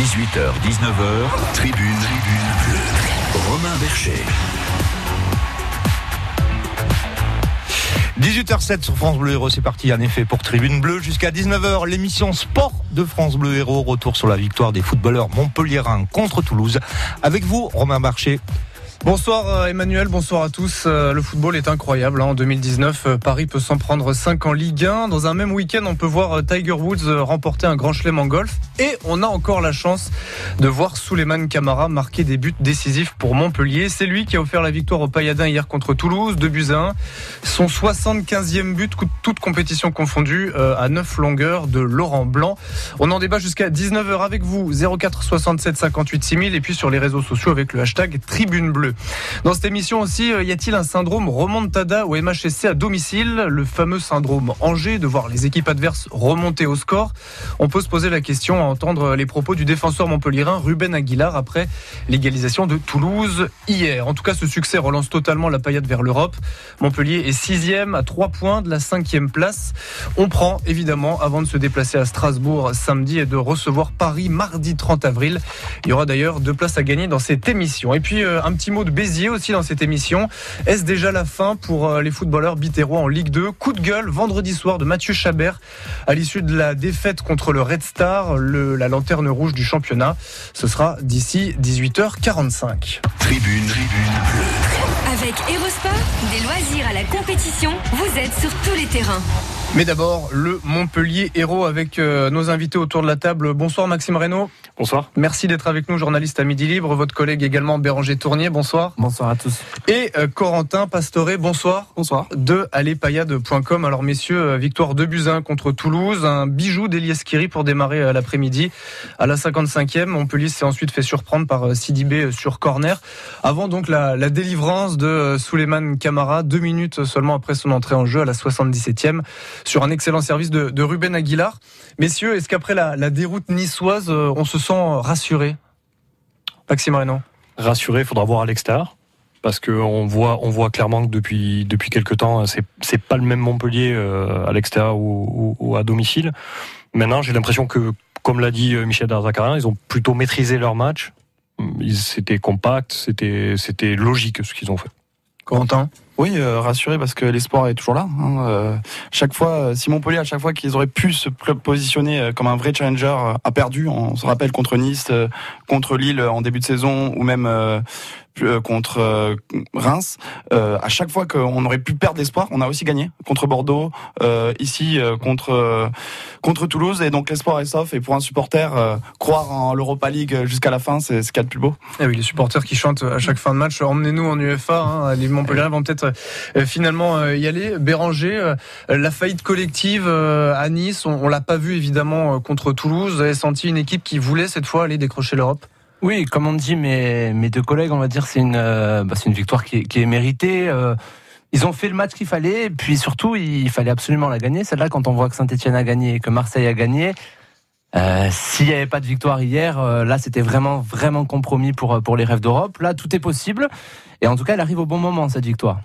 18h, 19h, tribune, tribune bleue. Romain Bercher. 18h07 sur France Bleu Héros, c'est parti en effet pour Tribune Bleue jusqu'à 19h, l'émission Sport de France Bleu Héros, retour sur la victoire des footballeurs montpelliérains contre Toulouse. Avec vous, Romain Marché. Bonsoir euh, Emmanuel, bonsoir à tous. Euh, le football est incroyable. Hein. En 2019, euh, Paris peut s'en prendre 5 en Ligue 1. Dans un même week-end, on peut voir Tiger Woods remporter un grand chelem en golf. Et on a encore la chance de voir Souleymane Camara marquer des buts décisifs pour Montpellier. C'est lui qui a offert la victoire au Payadin hier contre Toulouse, 2 buts à 1. Son 75e but, toute compétition confondue, à 9 longueurs de Laurent Blanc. On en débat jusqu'à 19h avec vous, 04 67 58 6000 et puis sur les réseaux sociaux avec le hashtag Tribune Bleue. Dans cette émission aussi, euh, y a-t-il un syndrome remontada au MHSC à domicile Le fameux syndrome Angers, de voir les équipes adverses remonter au score? On peut se poser la question à entendre les propos du défenseur montpellierin Ruben Aguilar après l'égalisation de Toulouse hier. En tout cas, ce succès relance totalement la paillade vers l'Europe. Montpellier est sixième à trois points de la cinquième place. On prend évidemment avant de se déplacer à Strasbourg samedi et de recevoir Paris mardi 30 avril. Il y aura d'ailleurs deux places à gagner dans cette émission. Et puis euh, un petit mot de Béziers aussi dans cette émission. Est-ce déjà la fin pour euh, les footballeurs bitérois en Ligue 2 Coup de gueule vendredi soir de Mathieu Chabert à l'issue de la défaite contre le Red Star, le, la lanterne rouge du championnat. Ce sera d'ici 18h45. Tribune, tribune Avec Erosport, des loisirs à la compétition, vous êtes sur tous les terrains. Mais d'abord, le Montpellier héros avec euh, nos invités autour de la table. Bonsoir Maxime Reynaud. Bonsoir. Merci d'être avec nous, journaliste à Midi Libre. Votre collègue également Béranger Tournier. Bonsoir. Bonsoir à tous. Et euh, Corentin Pastoré. Bonsoir. Bonsoir. De allépayade.com. Alors messieurs, euh, victoire de Buzyn contre Toulouse. Un bijou d'Elias Kiri pour démarrer l'après-midi. À la 55e, Montpellier s'est ensuite fait surprendre par Sidibé sur corner. Avant donc la, la délivrance de Souleymane Camara, deux minutes seulement après son entrée en jeu à la 77e sur un excellent service de, Ruben Aguilar. Messieurs, est-ce qu'après la, déroute niçoise, euh, on se sent rassuré Maxime Renaud Rassuré, il faudra voir à l'extérieur. Parce qu'on voit, on voit clairement que depuis, depuis quelques temps, c'est, c'est pas le même Montpellier euh, à l'extérieur ou, à domicile. Maintenant, j'ai l'impression que, comme l'a dit euh, Michel Darzacarian, ils ont plutôt maîtrisé leur match. C'était compact, c'était, c'était logique ce qu'ils ont fait. Corentin oui, euh, rassuré parce que l'espoir est toujours là. Hein. Euh, chaque fois, euh, si Montpellier, à chaque fois qu'ils auraient pu se positionner comme un vrai challenger, a perdu. On se rappelle contre Nice, contre Lille en début de saison, ou même euh, contre euh, Reims. Euh, à chaque fois qu'on aurait pu perdre l'espoir, on a aussi gagné contre Bordeaux, ici contre contre Toulouse. Et donc l'espoir est sauf. Et pour un supporter, croire en l'Europa League jusqu'à la fin, c'est ce qu'il y a de plus beau. Et eh oui, les supporters qui chantent à chaque fin de match, emmenez-nous en UFA. Hein, les Montpellier vont peut-être finalement y aller. Béranger, la faillite collective à Nice, on, on l'a pas vu évidemment contre Toulouse. Vous avez senti une équipe qui voulait cette fois aller décrocher l'Europe? Oui, comme on dit mes, mes deux collègues, on va dire c'est une, euh, bah, une victoire qui est, qui est méritée. Euh, ils ont fait le match qu'il fallait, et puis surtout, il fallait absolument la gagner. Celle-là, quand on voit que Saint-Etienne a gagné et que Marseille a gagné, euh, s'il n'y avait pas de victoire hier, euh, là, c'était vraiment, vraiment compromis pour, pour les rêves d'Europe. Là, tout est possible. Et en tout cas, elle arrive au bon moment, cette victoire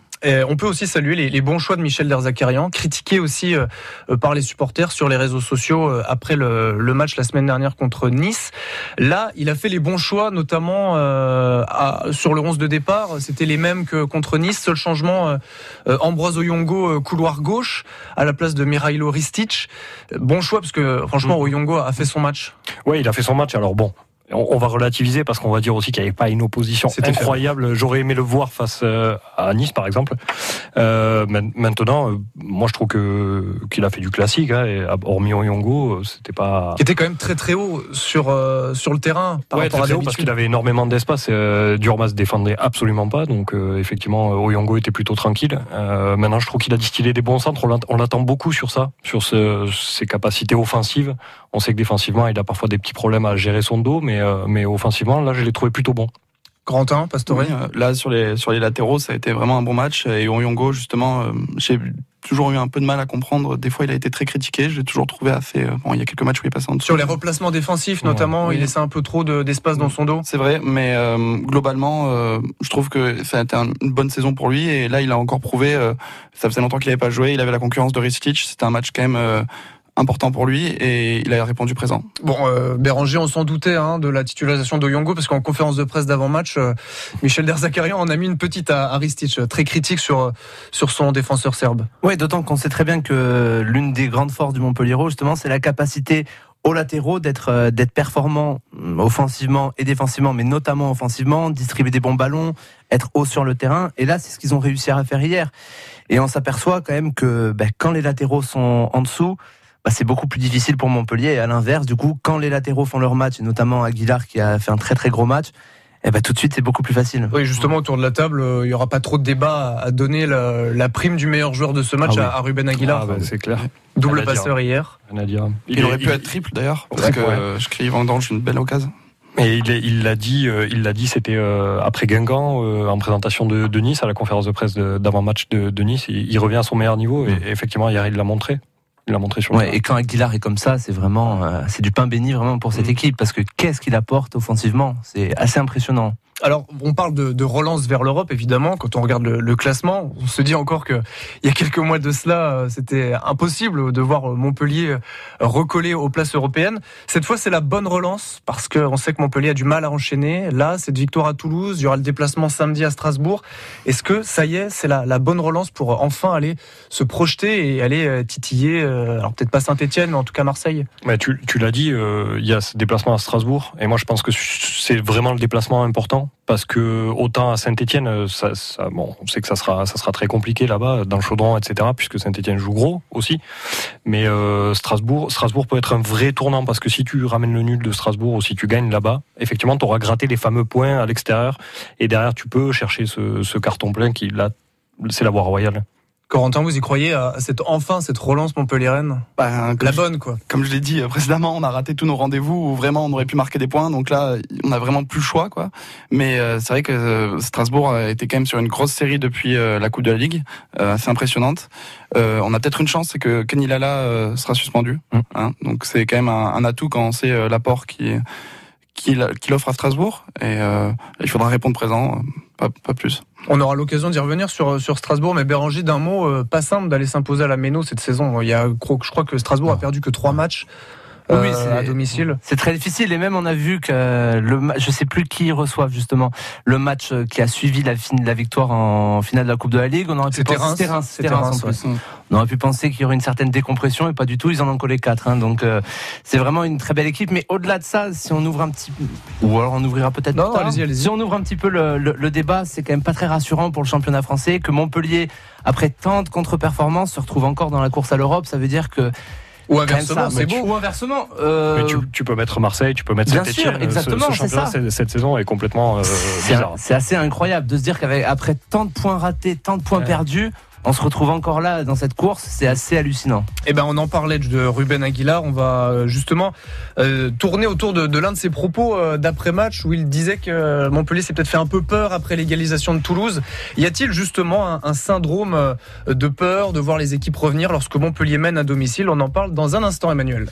on peut aussi saluer les, bons choix de Michel Derzakarian, critiqué aussi euh, euh, par les supporters sur les réseaux sociaux euh, après le, match la semaine dernière contre Nice. Là, il a fait les bons choix, notamment sur le 11 de départ. C'était les mêmes que contre Nice. Seul changement, Ambroise Oyongo, couloir gauche, à la place de Mirailo Ristic. Bon choix, parce que franchement, mm. Oyongo a fait son match. Oui, il a fait son match. Alors bon, on, va relativiser parce qu'on va dire aussi qu'il n'y avait pas une opposition incroyable. J'aurais aimé le voir face euh, à Nice, par exemple. Euh, maintenant, euh, moi, je trouve que qu'il a fait du classique. Hein, et hormis Oyongo, c'était pas. Qui était quand même très très haut sur sur le terrain par rapport à parce qu'il avait énormément d'espace. Euh, Durmas défendait absolument pas, donc effectivement, Oyongo était plutôt tranquille. maintenant, je trouve qu'il a distillé des bons centres. On l'attend beaucoup sur ça, sur ses capacités offensives. On sait que défensivement, il a parfois des petits problèmes à gérer son dos, mais euh, mais, offensivement, là, je l'ai trouvé plutôt bon. Grantin, Pastore euh, Là, sur les, sur les latéraux, ça a été vraiment un bon match. Et Oyongo, justement, euh, j'ai toujours eu un peu de mal à comprendre. Des fois, il a été très critiqué. Je l'ai toujours trouvé assez. Bon, il y a quelques matchs où il est passé en dessous. Sur les replacements défensifs, notamment, il laissait un peu trop d'espace dans son dos. C'est vrai, mais globalement, je trouve que ça a été une bonne saison pour lui. Et là, il a encore prouvé. ça faisait longtemps qu'il n'avait pas joué. Il avait la concurrence de Ristich. C'était un match quand même important pour lui et il a répondu présent. Bon, euh, Béranger, on s'en doutait hein, de la titularisation d'Oyongo parce qu'en conférence de presse d'avant-match, euh, Michel Derzakarian en a mis une petite à Aristich, très critique sur sur son défenseur serbe. Oui, d'autant qu'on sait très bien que l'une des grandes forces du Montpellier, justement, c'est la capacité aux latéraux d'être euh, d'être performants mm, offensivement et défensivement, mais notamment offensivement, distribuer des bons ballons, être haut sur le terrain. Et là, c'est ce qu'ils ont réussi à faire hier. Et on s'aperçoit quand même que ben, quand les latéraux sont en dessous, ben, c'est beaucoup plus difficile pour Montpellier. Et à l'inverse, du coup, quand les latéraux font leur match, et notamment Aguilar qui a fait un très très gros match, eh ben, tout de suite, c'est beaucoup plus facile. Oui, justement, autour de la table, euh, il n'y aura pas trop de débat à donner la, prime du meilleur joueur de ce match ah à, Ruben Aguilar. Ah, bah, c'est clair. Double passeur hier. Il, aurait pu être triple d'ailleurs, parce que je crie Vendange une belle occasion. Et il l'a dit, euh, il l'a dit, c'était euh, après Guingamp en présentation de, Nice à la conférence de presse d'avant-match de, Nice. Il, revient à son meilleur niveau et, mm. effectivement hier il l'a montré. Il l'a montré sur ouais, Et quand Aguilar est comme ça, c'est vraiment, c'est du pain béni vraiment pour cette mm. équipe parce que qu'est-ce qu'il apporte offensivement, c'est assez impressionnant. Alors, on parle de, relance vers l'Europe, évidemment. Quand on regarde le, classement, on se dit encore que il y a quelques mois de cela, euh, c'était impossible de voir Montpellier euh, recoller aux places européennes. Cette fois, c'est la bonne relance parce qu'on sait que Montpellier a du mal à enchaîner. Là, cette victoire à Toulouse, il y aura le déplacement samedi à Strasbourg. Est-ce que ça y est, c'est la, bonne relance pour enfin aller se projeter et aller euh, titiller, alors peut-être pas Saint-Etienne, mais en tout cas Marseille? Mais Tu, l'as dit, il y a ce déplacement à Strasbourg, et moi je pense que c'est vraiment le déplacement important parce que autant à Saint-Etienne, euh, bon, on sait que ça sera, ça sera très compliqué là-bas, dans le chaudron, etc., puisque Saint-Etienne joue gros aussi. Mais euh, Strasbourg, Strasbourg peut être un vrai tournant parce que si tu ramènes le nul de Strasbourg ou si tu gagnes là-bas, effectivement, tu auras gratté les fameux points à l'extérieur et derrière, tu peux chercher ce, ce carton plein qui là, c'est la voie royale. Corentin, vous y croyez à cette enfin cette relance Montpellier-Rennes bah, La bonne quoi. Comme je l'ai dit euh, précédemment, on a raté tous nos rendez-vous où vraiment on aurait pu marquer des points. Donc là, on a vraiment plus le choix quoi. Mais euh, c'est vrai que euh, Strasbourg a été quand même sur une grosse série depuis la Coupe de la Ligue, assez impressionnante. on a peut-être une chance, c'est que Kenny Lala sera suspendu. Mmh. Hein. donc c'est quand même un, atout quand c'est l'apport qui qu'il offre à Strasbourg et il faudra répondre présent, pas, pas plus. On aura l'occasion d'y revenir sur, sur Strasbourg, mais Béranger, d'un mot, euh, pas simple d'aller s'imposer à la Méno cette saison. Il y a, je crois que Strasbourg a perdu que trois matchs oui, euh, à domicile. C'est très difficile et même on a vu que le je sais plus qui reçoit justement le match qui a suivi la, fin, la victoire en finale de la Coupe de la Ligue. On aurait pu penser Reims, Reims, On aurait pu penser qu'il y aurait une certaine décompression et pas du tout. Ils en ont collé quatre. Hein, donc euh, c'est vraiment une très belle équipe. Mais au-delà de ça, si on ouvre un petit ou alors on ouvrira peut-être. Non, allez-y, allez Si on ouvre un petit peu le, le débat, c'est quand même pas très rassurant pour le championnat français que Montpellier, après tant de contre-performances, se retrouve encore dans la course à l'Europe. Ça veut dire que ou inversement, c'est beau. Ou inversement. Euh... Tu, tu, peux mettre Marseille, tu peux mettre Saint-Etienne. Exactement, ce, championnat cette, cette saison est complètement euh, bizarre. C'est assez incroyable de se dire qu'après tant de points ratés, tant de points perdus, on se retrouve encore là dans cette course, c'est assez hallucinant. Eh ben, on en parlait de Ruben Aguilar. On va euh, justement euh, tourner autour de, l'un de ses propos euh, d'après-match où il disait que Montpellier s'est peut-être fait un peu peur après l'égalisation de Toulouse. Y a-t-il justement un, syndrome de peur de voir les équipes revenir lorsque Montpellier mène à domicile? On en parle dans un instant, Emmanuel.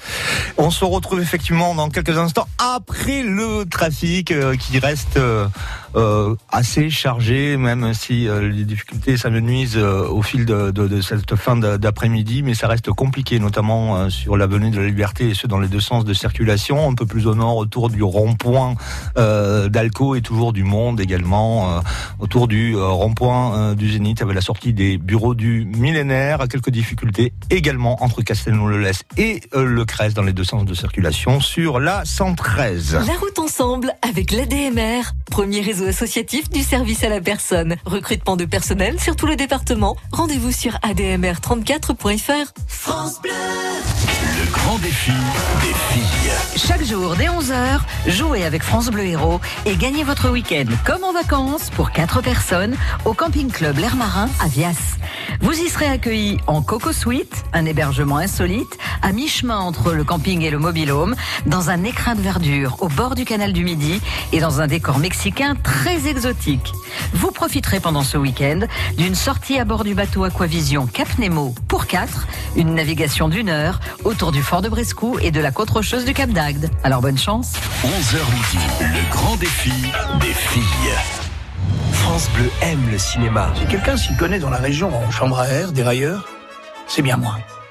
On se retrouve effectivement dans quelques instants après le trafic qui reste assez chargé, même si les difficultés s'amenuisent au au fil de, de, de cette fin d'après-midi, mais ça reste compliqué, notamment euh, sur l'avenue de la Liberté et ce dans les deux sens de circulation. Un peu plus au nord, autour du rond-point euh, d'Alco et toujours du monde également, euh, autour du euh, rond-point du Zénith, avec la sortie des bureaux du millénaire. Quelques difficultés également entre Castelnau-le-Lez et le Crest dans les deux sens de circulation sur la 113. La route ensemble avec l'ADMR, premier réseau associatif du service à la personne. Recrutement de personnel sur tout le département Rendez-vous sur admr34.fr. France Bleu Le grand défi des filles. Chaque jour, dès 11h, jouez avec France Bleu Héros et gagnez votre week-end comme en vacances pour 4 personnes au camping club L'Air Marin à Vias. Vous y serez accueillis en Coco Suite, un hébergement insolite, à mi-chemin entre le camping et le mobilhome, dans un écrin de verdure au bord du canal du Midi et dans un décor mexicain très exotique. Vous profiterez pendant ce week-end d'une sortie à bord du bateau Aquavision Cap Nemo pour 4, une navigation d'une heure autour du fort de Brescou et de la côte rocheuse du Cap d'Agde. Alors bonne chance. 11h midi, le grand défi des filles. France Bleu aime le cinéma. Si quelqu'un s'y connaît dans la région en chambre à air, dérailleur, c'est bien moi.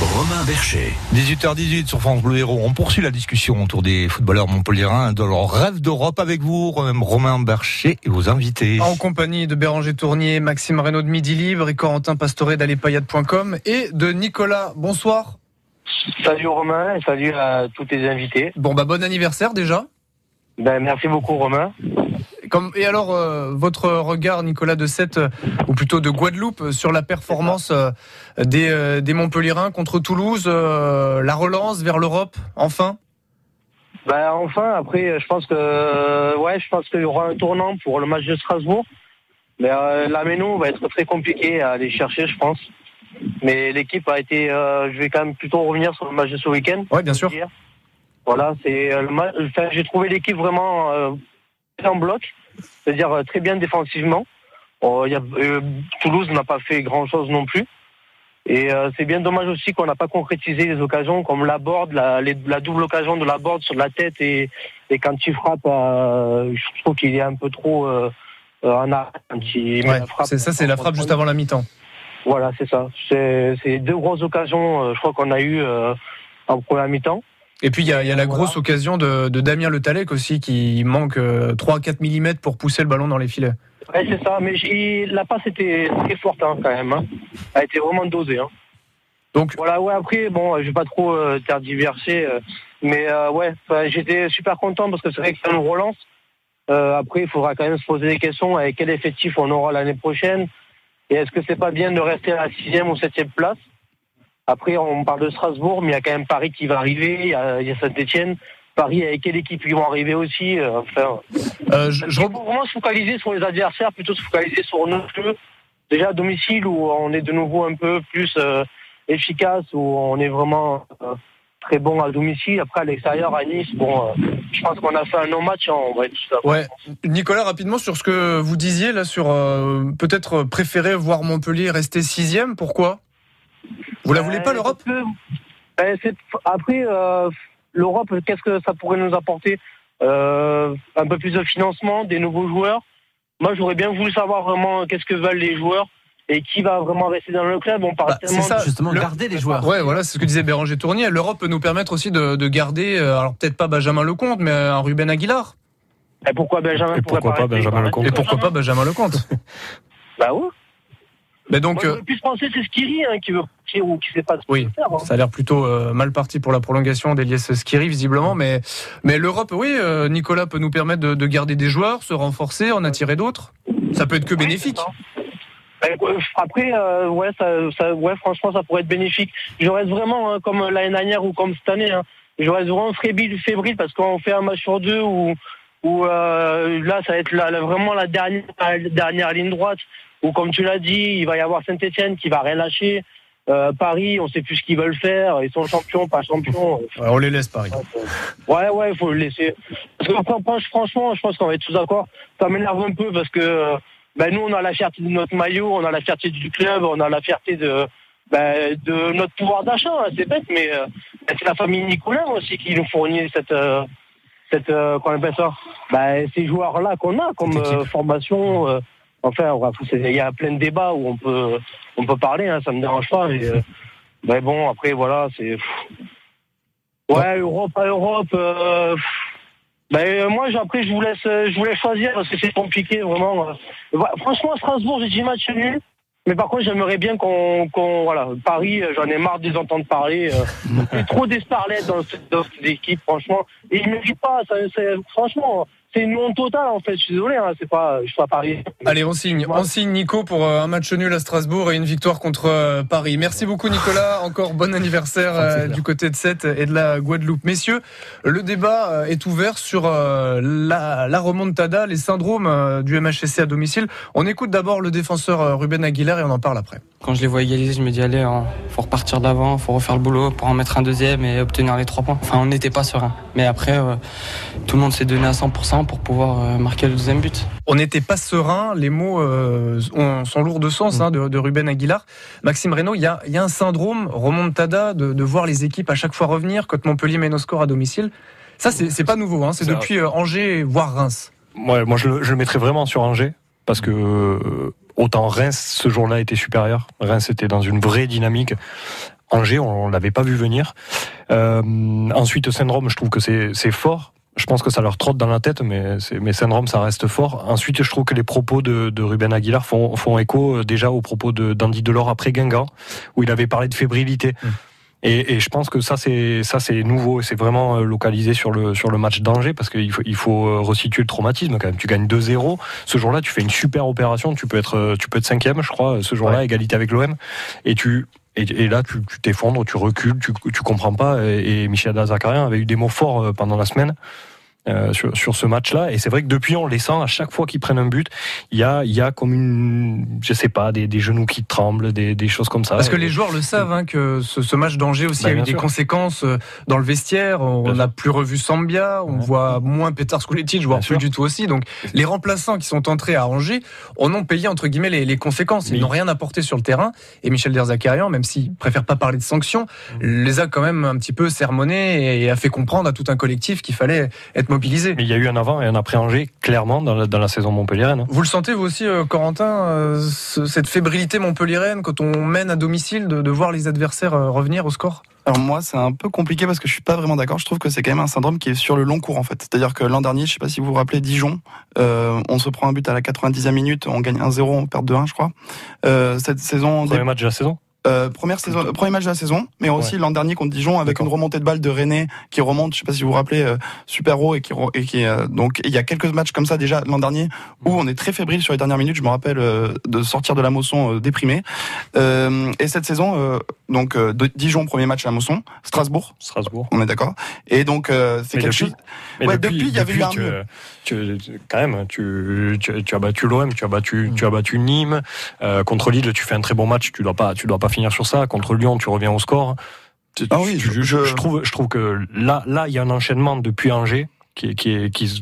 Romain Bercher. 18h18 sur France Bleu Héros. On poursuit la discussion autour des footballeurs montpelliérains de leur rêve d'Europe avec vous, Romain Bercher et vos invités. En compagnie de Béranger Tournier, Maxime Reynaud de Midi Libre et Corentin Pastoré d'Alepayade.com et de Nicolas. Bonsoir. Salut Romain et salut à tous tes invités. Bon bah bon anniversaire déjà. Ben, merci beaucoup Romain. Comme, et alors, euh, votre regard, Nicolas de Sette, euh, ou plutôt de Guadeloupe, euh, sur la performance euh, des, euh, des Montpellierins contre Toulouse, la relance vers l'Europe, enfin? Ben, enfin, après, je pense que ouais, je pense qu'il y aura un tournant pour le match de Strasbourg. Mais la Méno va être très compliqué à aller chercher, je pense. Mais l'équipe a été, je vais quand même plutôt revenir sur le match de ce week-end. Oui, bien sûr. Voilà, c'est le match. Enfin, j'ai trouvé l'équipe vraiment en bloc, c'est-à-dire euh, très bien défensivement. Oh, il y a, euh, Toulouse n'a pas fait grand-chose non plus. Et euh, c'est bien dommage aussi qu'on n'a pas concrétisé les occasions comme la board, la, les- la double occasion de la board sur la tête et, et quand il frappe, euh, je trouve qu'il est un peu trop en arrêt quand il met Ouais, la frappe. c'est ça, c'est la frappe juste avant la mi-temps. Voilà, c'est ça. C'est deux grosses occasions, je crois qu'on a eu en première mi-temps. Et puis il y a, il y a la grosse occasion de, de Damien Le Talec aussi qui manque euh, 3-4 mm pour pousser le ballon dans les filets. Ouais, c'est ça, mais la passe était très forte hein, quand même. Hein. Elle a été vraiment dosée. Hein. Donc voilà, ouais. Après, bon, je vais pas trop euh, tergiverser, euh, mais euh, ouais, enfin, j'étais super content parce que c'est vrai que c'est une relance. Euh, après, il faudra quand même se poser des questions avec quel effectif on aura l'année prochaine. Et est-ce que c'est pas bien de rester à la sixième ou septième place? Après, on parle de Strasbourg, mais il y a quand même Paris qui va arriver, il y a, Saint-Etienne. Paris, avec quelle équipe ils vont arriver aussi euh, Enfin, Euh, je, je vraiment se focaliser sur les adversaires, plutôt se focaliser sur notre jeu. Déjà à domicile où on est de nouveau un peu plus euh, efficace, où on est vraiment euh, très bon à domicile. Après à l'extérieur, à Nice, bon, je pense qu'on a fait un non-match, hein, on va être tout Ouais. Nicolas, rapidement sur ce que vous disiez là, sur peut-être préférer voir Montpellier rester sixième. Pourquoi? Vous la voulez pas l'Europe Ben, c'est- Après, euh, l'Europe, qu'est-ce que ça pourrait nous apporter Euh, Un peu plus de financement, des nouveaux joueurs? Moi, j'aurais bien voulu savoir vraiment qu'est-ce que veulent les joueurs et qui va vraiment rester dans le club. On parle Bah, tellement ça, de- Justement, Le- garder les joueurs. Ouais, voilà, c'est ce que disait Béranger Tournier. L'Europe peut nous permettre aussi de, de garder, euh, alors peut-être pas Benjamin Lecomte, mais un Ruben Aguilar. Et pourquoi Benjamin Et pourquoi pas Benjamin Lecomte Et pourquoi pas Benjamin Lecomte? Bah oui. Mais donc, Moi, euh, pu penser que c'est Skiri hein, qui veut partir ou qui sait pas ce Oui, faire. hein. ça a l'air plutôt euh, mal parti pour la prolongation d'Elias Skiri, visiblement. Mais, mais l'Europe, oui, euh, Nicolas peut nous permettre de, de garder des joueurs, se renforcer, en attirer d'autres. Ça peut être que bénéfique. Ben, euh, Après, euh, ouais, ça, ça- ouais, franchement, ça pourrait être bénéfique. Je reste vraiment hein, comme l'année dernière ou comme cette année. Hein. Je reste vraiment fébrile, fébrile parce qu'on fait un match sur deux où, où euh, là, ça va être la, la- vraiment la dernière, la dernière ligne droite. Où, comme tu l'as dit, il va y avoir Saint-Etienne qui va rien lâcher. Euh, Paris, on sait plus ce qu'ils veulent faire. Ils sont champions, pas champions. Ouais, on les laisse, Paris. Ouais, ouais, il faut le laisser. Parce que, fran- franchement, je pense qu'on va être tous d'accord. Ça m'énerve un peu parce que ben, nous, on a la fierté de notre maillot, on a la fierté du club, on a la fierté de, ben, de notre pouvoir d'achat. hein, c'est bête, mais euh, ben, c'est la famille Nicolas aussi qui nous fournit cette, euh, cette euh, qu'on appelle ça, ben, ces joueurs-là qu'on a comme formation. Enfin, il y a plein de débats où on peut, on peut parler, hein, ça me dérange pas. Mais, euh, mais bon, après, voilà, c'est. Ouais, Europe à Europe. euh, ben, euh, moi, après, je vous laisse, je vous laisse choisir parce que c'est compliqué, vraiment. Voilà, Franchement, à Strasbourg, j'ai dit match nul. Mais par contre, j'aimerais bien qu'on, qu'on- voilà, Paris, j'en ai marre de les entendre parler. C'est trop d'esparlettes dans, cette- dans cette équipe, franchement. Et ils méritent pas. Ça, c'est- franchement, c'est une honte totale, en fait. Je suis désolé, hein, c'est pas, je suis pas Paris. Allez, on signe, on signe Nico pour euh, un match nul à Strasbourg et une victoire contre euh, Paris. Merci beaucoup Nicolas, encore bon anniversaire euh, du côté de Sète et de la Guadeloupe. Messieurs, le débat est ouvert sur euh, la, la remontada, les syndromes euh, du MHSC à domicile. On écoute d'abord le défenseur Ruben Aguilar et on en parle après. Quand je les vois égaliser, je me dis allez, il faut repartir d'avant, faut refaire le boulot pour en mettre un deuxième et obtenir les trois points. Enfin, on n'était pas serein. Mais après, euh, tout le monde s'est donné à 100% pour pouvoir euh, marquer le deuxième but. On n'était pas serein. Les mots euh, ont- sont lourds de sens hein, de, de Ruben Aguilar. Maxime Reynaud, il y a, il y a un syndrome remontada de, de voir les équipes à chaque fois revenir quand Montpellier mène au score à domicile. Ça, c'est pas nouveau. Hein, c'est depuis euh, Angers, voire Reims. Ouais, moi, je le, je le mettrais vraiment sur Angers parce que euh, autant Reims ce jour-là était supérieur. Reims était dans une vraie dynamique. Angers, on, on l'avait pas vu venir. Euh, ensuite, Syndrome, je trouve que c'est fort. Je pense que ça leur trotte dans la tête, mais, mais Syndrome, ça reste fort. Ensuite, je trouve que les propos de, de Ruben Aguilar font, font écho euh, déjà aux propos de d'Andy Delors après Guingamp, où il avait parlé de fébrilité. Et, et je pense que ça c'est ça c'est nouveau et c'est vraiment euh, localisé sur le sur le match d'Angers parce qu'il faut il faut euh, resituer le traumatisme quand même. Tu gagnes 2-0 ce jour-là, tu fais une super opération, tu peux être euh, tu peux être cinquième, je crois, ce jour-là, égalité avec l'OM et tu et, là, tu t'effondres, tu recules, tu, tu comprends pas. Et, Michel Azakarian avait eu des mots forts pendant la semaine. Euh, sur, sur ce match-là, et c'est vrai que depuis on les sent à chaque fois qu'ils prennent un but, il y a, y a comme une, je sais pas, des, des genoux qui tremblent, des, des choses comme ça. Parce que les joueurs le savent, hein, que ce, ce match d'Angers aussi Bah, a eu des sûr. conséquences euh, dans le vestiaire. On n'a plus revu Sambia, on voit moins Petar Skuletic, voire plus du tout aussi. Donc les remplaçants qui sont entrés à Angers en ont payé entre guillemets les, les conséquences. Ils Oui. n'ont rien apporté sur le terrain. Et Michel Derzakarian, même s'il préfère pas parler de sanctions, les a quand même un petit peu sermonnés et a fait comprendre à tout un collectif qu'il fallait être Mais il y a eu un avant et un après Angers, clairement, dans la, dans la saison montpelliéraine. hein. Vous le sentez vous aussi, euh, Corentin, euh, ce- cette fébrilité montpelliéraine quand on mène à domicile de, de voir les adversaires euh, revenir au score? Alors moi, c'est un peu compliqué parce que je suis pas vraiment d'accord. Je trouve que c'est quand même un syndrome qui est sur le long cours en fait. C'est-à-dire que l'an dernier, je sais pas si vous vous rappelez, Dijon, euh, on se prend un but à la 90e minute, on gagne 1-0, on perd 2-1, je crois. Euh, cette saison, Premier match de la saison. Euh, première saison, euh, premier match de la saison, mais aussi l'an dernier contre Dijon avec une remontée de balle de René qui remonte, je sais pas si vous vous rappelez, euh, super haut et qui re- et qui euh, donc il y a quelques matchs comme ça déjà l'an dernier où on est très fébrile sur les dernières minutes. Je me rappelle euh, de sortir de la Mosson euh, déprimé. Euh, et cette saison, euh, donc euh, Dijon premier match à Mosson, Strasbourg, Strasbourg. on est d'accord. Et donc euh, c'est quelque depuis- chose. Mais Ouais, depuis, il y avait eu un tu, tu- quand même, tu, tu, tu as battu l'OM, tu as battu, tu as battu Nîmes. Euh, contre Lille, tu fais un très bon match. Tu dois pas, tu dois pas finir sur ça. Contre Lyon, tu reviens au score. Ah oui, je- je, je trouve, je trouve que là, là, il y a un enchaînement depuis Angers qui, qui, qui, se-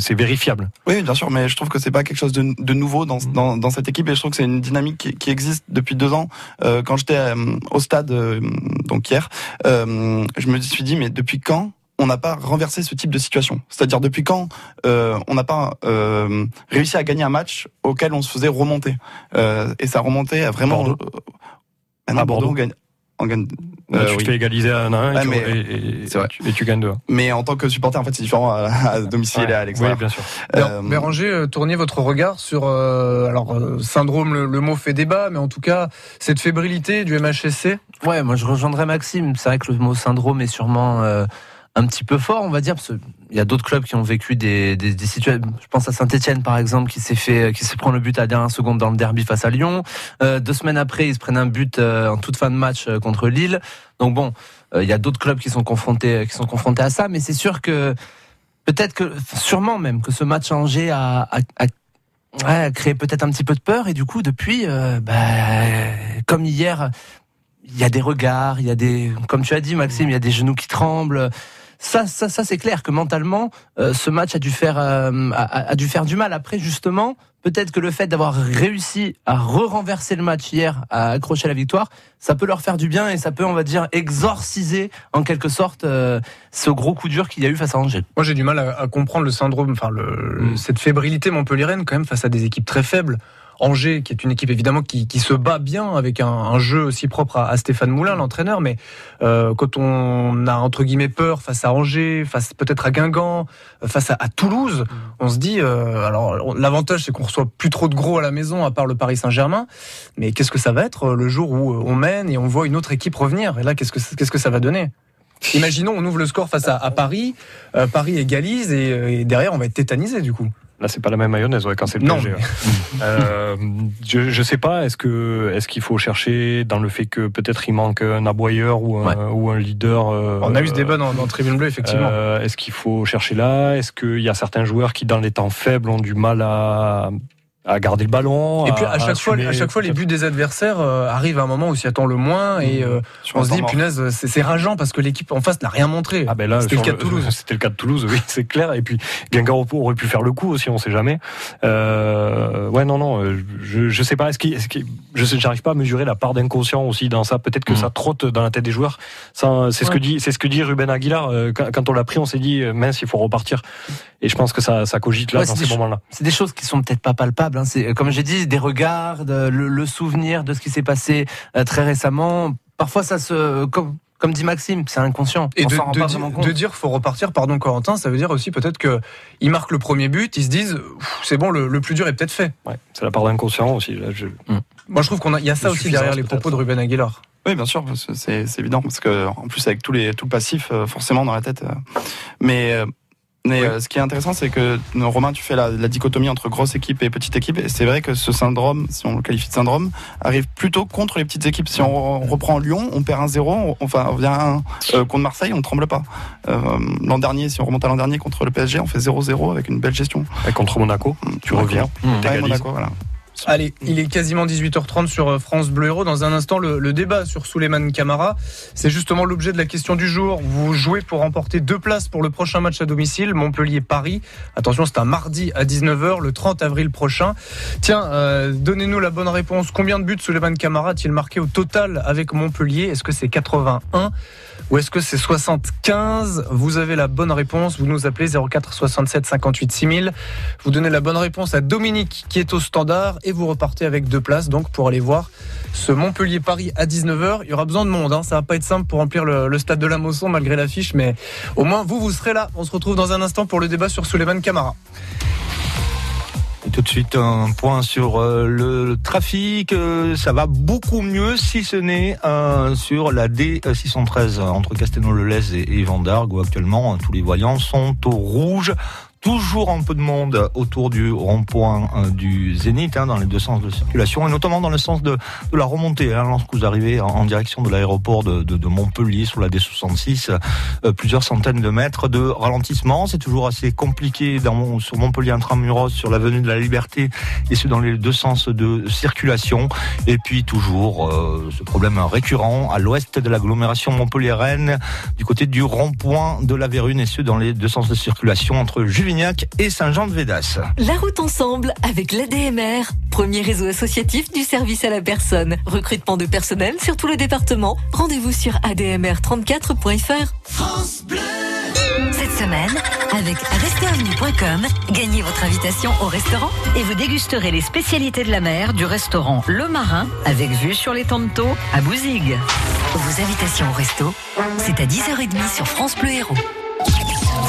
c'est, vérifiable. Oui, bien sûr, mais je trouve que c'est pas quelque chose de, de nouveau dans, dans, dans cette équipe et je trouve que c'est une dynamique qui, qui existe depuis deux ans. Euh, quand j'étais euh, au stade, euh, donc hier, euh, je me suis dit, mais depuis quand on n'a pas renversé ce type de situation? C'est-à-dire depuis quand euh, on n'a pas euh, réussi à gagner un match auquel on se faisait remonter? Euh, Et ça remontait à vraiment... Bordeaux. À Bordeaux, Bordeaux. On gagne... Euh, tu oui. te fais égaliser à 1 à 1 Ouais, et, tu- mais- et- et- c'est vrai. et tu gagnes 2 Mais en tant que supporter, en fait, c'est différent à, à domicile et à l'extérieur. Oui, bien sûr. Euh, Béranger, euh, tournez votre regard sur, euh, alors euh, syndrome, le, le mot fait débat, mais en tout cas cette fébrilité du MHSC. Ouais, moi je rejoindrais Maxime. C'est vrai que le mot syndrome est sûrement euh, un petit peu fort, on va dire, parce qu'il y a d'autres clubs qui ont vécu des, des, situations. Je pense à Saint-Etienne, par exemple, qui s'est fait, qui s'est pris le but à la dernière seconde dans le derby face à Lyon. Euh, deux semaines après, ils se prennent un but euh, en toute fin de match euh, contre Lille. Donc bon, il y a d'autres clubs qui sont confrontés, qui sont confrontés à ça, mais c'est sûr que peut-être que, sûrement même, que ce match à a, a, a créé peut-être un petit peu de peur et du coup depuis, bah, comme hier, il y a des regards, il y a des, comme tu as dit Maxime, il y a des genoux qui tremblent. Ça, ça, ça c'est clair que mentalement, euh, ce match a dû faire, euh, a, a dû faire du mal. Après, justement, peut-être que le fait d'avoir réussi à re-renverser le match hier, à accrocher la victoire, ça peut leur faire du bien et ça peut, on va dire, exorciser en quelque sorte euh, ce gros coup dur qu'il y a eu face à Angers. Moi j'ai du mal à, à comprendre le syndrome, enfin le, cette fébrilité montpelliéraine quand même face à des équipes très faibles. Angers, qui est une équipe évidemment qui, qui se bat bien avec un, un jeu aussi propre à, à Stéphane Moulin, l'entraîneur, mais euh, quand on a entre guillemets peur face à Angers, face peut-être à Guingamp, face à, à Toulouse, on se dit, euh, alors l'avantage c'est qu'on reçoit plus trop de gros à la maison à part le Paris Saint-Germain, mais qu'est-ce que ça va être euh, le jour où euh, on mène et on voit une autre équipe revenir? Et là, qu'est-ce que qu'est-ce que ça va donner? Imaginons, on ouvre le score face à, à Paris, euh, Paris égalise et, euh, et derrière on va être tétanisé du coup. Là, c'est pas la même mayonnaise ouais, quand c'est le Non, PSG. mais- ouais. Euh, je, je sais pas. Est-ce que est-ce qu'il faut chercher dans le fait que peut-être il manque un aboyeur ou un, ou un leader euh, On a eu ce débat dans, dans Tribune Bleue effectivement. euh, Est-ce qu'il faut chercher là? Est-ce qu'il y a certains joueurs qui, dans les temps faibles, ont du mal à à garder le ballon. Et puis à chaque fois, à chaque fois, les buts des adversaires euh, arrivent à un moment où s'y attend le moins et euh, Sur on se dit mort. punaise, c'est c'est rageant parce que l'équipe en face n'a rien montré. Ah ben là, C'était le cas de Toulouse. C'était le cas de Toulouse, oui, c'est clair. Et puis Guingamp aurait pu faire le coup aussi, on sait jamais. Euh, ouais, non, non, euh, je, je sais pas. Est-ce qu'il, est-ce qu'il- je sais, j'arrive pas à mesurer la part d'inconscient aussi dans ça. Peut-être que Mm. ça trotte dans la tête des joueurs. Ça, c'est ce que dit, c'est ce que dit Ruben Aguilar. Euh, Quand, quand on l'a pris, on s'est dit euh, mince, il faut repartir. Et je pense que ça, ça cogite là Ouais, dans ces moments-là. C'est des choses qui sont peut-être pas palpables. Hein. C'est comme j'ai dit, des regards, de- le, le souvenir de ce qui s'est passé euh, très récemment. Parfois, ça se, comme, comme dit Maxime, c'est inconscient. Et on de, rend de pas dire, vraiment compte. de dire faut repartir, pardon Corentin, ça veut dire aussi peut-être que ils marquent le premier but, ils se disent c'est bon, le, le plus dur est peut-être fait. Ouais, c'est la part d'inconscient aussi. Là, je... Moi je trouve qu'on a, il y a ça aussi derrière les propos de Ruben Aguilar. Oui, bien sûr, c'est évident, parce que en plus avec tous les tout le passif, euh, forcément dans la tête. euh, mais euh, mais euh, ce qui est intéressant, c'est que euh, Romain, tu fais la, la dichotomie entre grosse équipe et petite équipe, et c'est vrai que ce syndrome, si on le qualifie de syndrome, arrive plutôt contre les petites équipes. Si on, on reprend Lyon, on perd un 0 on- enfin on vient un, euh, contre Marseille, on tremble pas. Euh, l'an dernier, si on remonte à l'an dernier contre le PSG, on fait 0-0 avec une belle gestion. Et contre Monaco, tu reviens. Ouais, t'égalises. Monaco, voilà. Allez, il est quasiment 18h30 sur euh, France Bleu Héros. Dans un instant, le, débat sur Souleymane Camara. C'est justement l'objet de la question du jour. Vous jouez pour remporter deux places pour le prochain match à domicile, Montpellier-Paris. Attention, c'est un mardi à 19h, le 30 avril prochain. Tiens, euh, donnez-nous la bonne réponse. Combien de buts Souleymane Camara a-t-il marqué au total avec Montpellier? Est-ce que c'est 81 ou est-ce que c'est 75 Vous avez la bonne réponse. Vous nous appelez 04 67 58 6000. Vous donnez la bonne réponse à Dominique qui est au standard et vous repartez avec deux places donc pour aller voir ce Montpellier-Paris à 19h. Il y aura besoin de monde. Hein. Ça va pas être simple pour remplir le, stade de la Mosson malgré l'affiche, mais au moins vous, vous serez là. On se retrouve dans un instant pour le débat sur Suleiman Camara. Tout de suite, un point sur euh, le trafic. Euh, ça va beaucoup mieux, si ce n'est euh, sur la D613 euh, entre Castelnau-le-Lez et, et Vendargue, où actuellement tous les voyants sont au rouge. Toujours un peu de monde autour du rond-point euh, du Zénith, hein, dans les deux sens de circulation, et notamment dans le sens de, de la remontée. Hein, lorsque vous arrivez en, en direction de l'aéroport de, de, de Montpellier sur la D66, euh, plusieurs centaines de mètres de ralentissement. C'est toujours assez compliqué dans, sur Montpellier intramuros, sur l'avenue de la Liberté, et c'est dans les deux sens de circulation. Et puis toujours euh, ce problème récurrent à l'ouest de l'agglomération Montpellier-Rennes, du côté du rond-point de la Vérune, et ce dans les deux sens de circulation entre Juvignac et Saint-Jean-de-Védas. La route ensemble avec l'ADMR, premier réseau associatif du service à la personne. Recrutement de personnel sur tout le département. Rendez-vous sur admr34.fr. France Bleu Cette semaine, avec restaurant.com, gagnez votre invitation au restaurant et vous dégusterez les spécialités de la mer du restaurant Le Marin avec vue sur les Tonto à Bouzigues. Vos invitations au resto, c'est à 10h30 sur France Bleu Héros.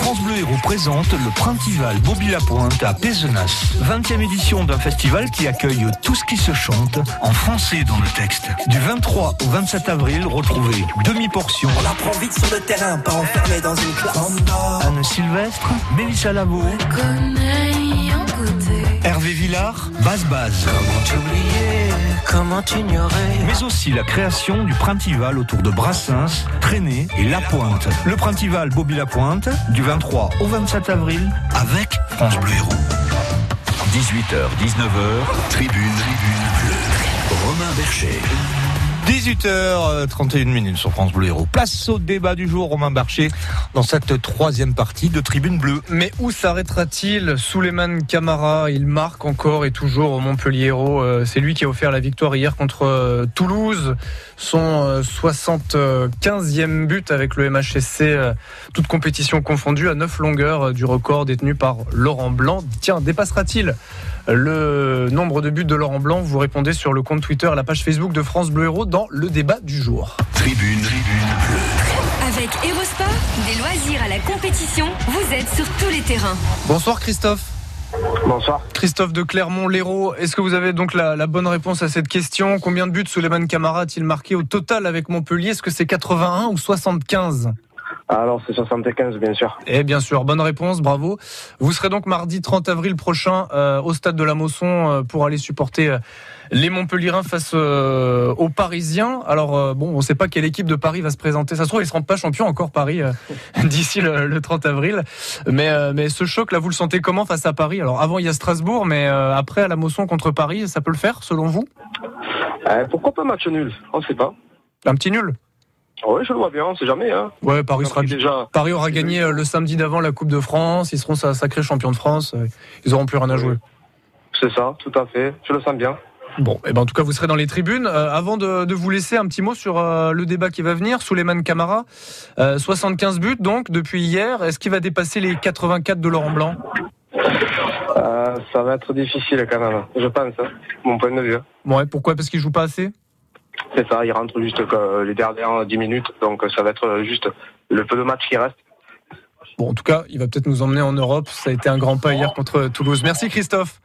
France Bleu Héros présente le Printival Bobby Lapointe à Pézenas. 20e édition d'un festival qui accueille tout ce qui se chante en français dans le texte. Du 23 au 27 avril, retrouvez demi-portion. On apprend vite sur le terrain, pas enfermé dans une classe. Anne Sylvestre, Mélissa Lavo, Hervé Villard, Base Base. Comment t'ignorer? Mais aussi la création du Printival autour de Brassens, Traîné et La Pointe. Le Printival Bobby Lapointe, du 23 au 27 avril, avec France Bleu Héros. 18h, 19h, tribune, tribune bleue. Romain Bercher. 18h31 minutes sur France Bleu Héros. Place au débat du jour, Romain Barcher, dans cette troisième partie de Tribune Bleue. Mais où s'arrêtera-t-il Souleymane Camara, il marque encore et toujours au Montpellier Héros. Euh, C'est lui qui a offert la victoire hier contre euh, Toulouse. Son euh, 75e but avec le MHSC, euh, toute compétition confondue, à 9 longueurs euh, du record détenu par Laurent Blanc. Tiens, dépassera-t-il le nombre de buts de Laurent Blanc Vous répondez sur le compte Twitter, la page Facebook de France Bleu Héros dans le débat du jour. Tribune, tribune bleue. Avec Erosport, des loisirs à la compétition, vous êtes sur tous les terrains. Bonsoir Christophe. Bonsoir. Christophe de Clermont-Lérault, est-ce que vous avez donc la, la bonne réponse à cette question? Combien de buts Souleymane Camara a-t-il marqué au total avec Montpellier? Est-ce que c'est 81 ou 75 Alors c'est 75 bien sûr. Et bien sûr, bonne réponse, bravo. Vous serez donc mardi 30 avril prochain euh, au stade de la Mosson euh, pour aller supporter euh, les Montpellierins face aux Parisiens. Alors bon, on ne sait pas quelle équipe de Paris va se présenter. Ça se trouve, ils ne seront pas champions encore Paris d'ici le, le 30 avril. Mais, mais ce choc là, vous le sentez comment face à Paris? Alors avant, il y a Strasbourg, mais après à la Mosson contre Paris, ça peut le faire selon vous? Pourquoi pas match nul? On sait pas. Un petit nul? Oui, je le vois bien, on sait jamais. Hein. Ouais, Paris sera déjà. Paris aura gagné euh, le samedi d'avant la Coupe de France. Ils seront sa- sacrés champions de France. euh, Ils auront plus rien à jouer. C'est ça, tout à fait. Je le sens bien. Bon, eh ben en tout cas, vous serez dans les tribunes. Euh, avant de, de vous laisser un petit mot sur euh, le débat qui va venir, Souleymane Camara, euh, 75 buts donc depuis hier. Est-ce qu'il va dépasser les 84 de Laurent Blanc? Ça va être difficile quand même, je pense, hein, mon point de vue. hein. Ouais, pourquoi? Parce qu'il joue pas assez? C'est ça, il rentre juste que les dernières 10 minutes, donc ça va être juste le peu de match qui reste. Bon, en tout cas, il va peut-être nous emmener en Europe. Ça a été un grand pas hier contre Toulouse. Merci Christophe.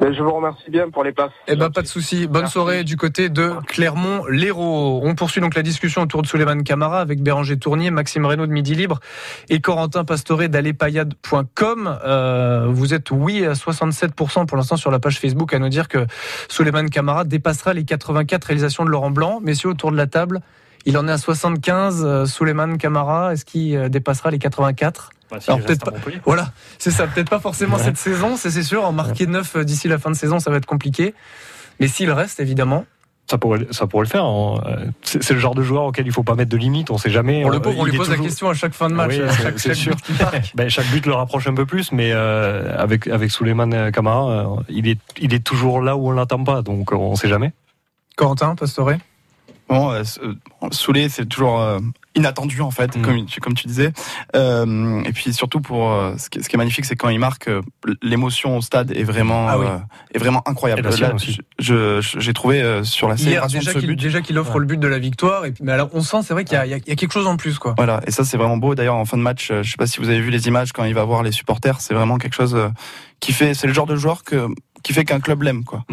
Mais je vous remercie bien pour les places. Eh ben pas de souci. Bonne soirée du côté de Clermont-Lérault. On poursuit donc la discussion autour de Souleymane Camara avec Béranger Tournier, Maxime Reynaud de Midi Libre et Corentin Pastoré d'Alepayade.com. Euh, vous êtes oui à 67% pour l'instant sur la page Facebook à nous dire que Souleymane Camara dépassera les 84 réalisations de Laurent Blanc. Messieurs autour de la table, il en est à 75. Euh, Souleymane Camara, est-ce qu'il euh, dépassera les 84 Bah, alors peut-être pas. Voilà, c'est ça. Peut-être pas forcément cette saison, c'est c'est sûr. En marquer 9 d'ici la fin de saison, ça va être compliqué. Mais s'il reste, évidemment. Ça pourrait, ça pourrait le faire. hein. Euh, C'est le genre de joueur auquel il faut pas mettre de limite. On sait jamais. On le Euh, pauvre, on lui pose la question à chaque fin de match. Oui, chaque, sûr. but. Ben, chaque but le rapproche un peu plus, mais euh, avec avec Souleymane Camara, euh, il est il est toujours là où on l'attend pas, donc euh, on sait jamais. Corentin, Pastoré Bon, euh, euh, Soulé, c'est toujours euh, inattendu en fait, Mm. comme, tu- comme tu disais. Euh, et puis surtout pour euh, ce, qui, ce qui est magnifique, c'est quand il marque, euh, l'émotion au stade est vraiment Ah oui. euh, est vraiment incroyable. Là, je- je- j'ai trouvé euh, sur la Hier, célébration déjà de ce qu'il but. déjà qu'il offre le but de la victoire. Et puis, mais alors, on sent, c'est vrai qu'il y, a- il y a- il y a quelque chose en plus, quoi. Voilà, et ça c'est vraiment beau. D'ailleurs, en fin de match, euh, je sais pas si vous avez vu les images quand il va voir les supporters, c'est vraiment quelque chose euh, qui fait. C'est le genre de joueur que qui fait qu'un club l'aime, quoi.